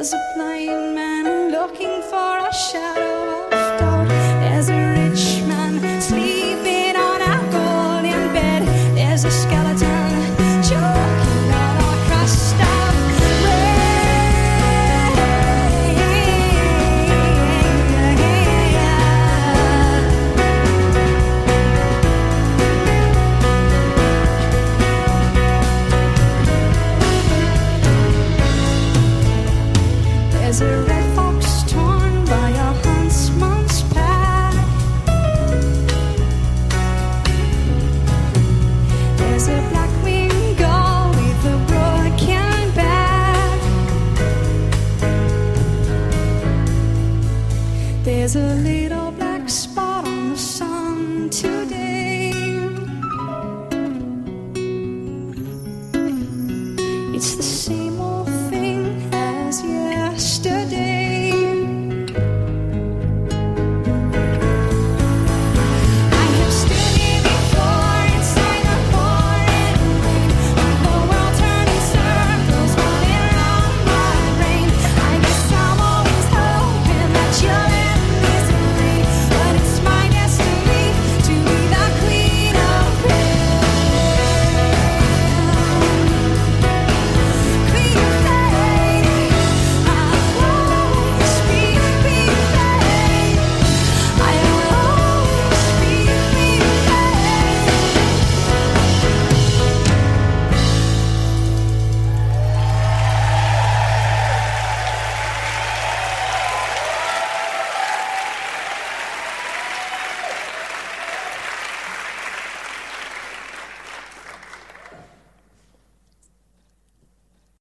D: There's a blind man looking for a shadow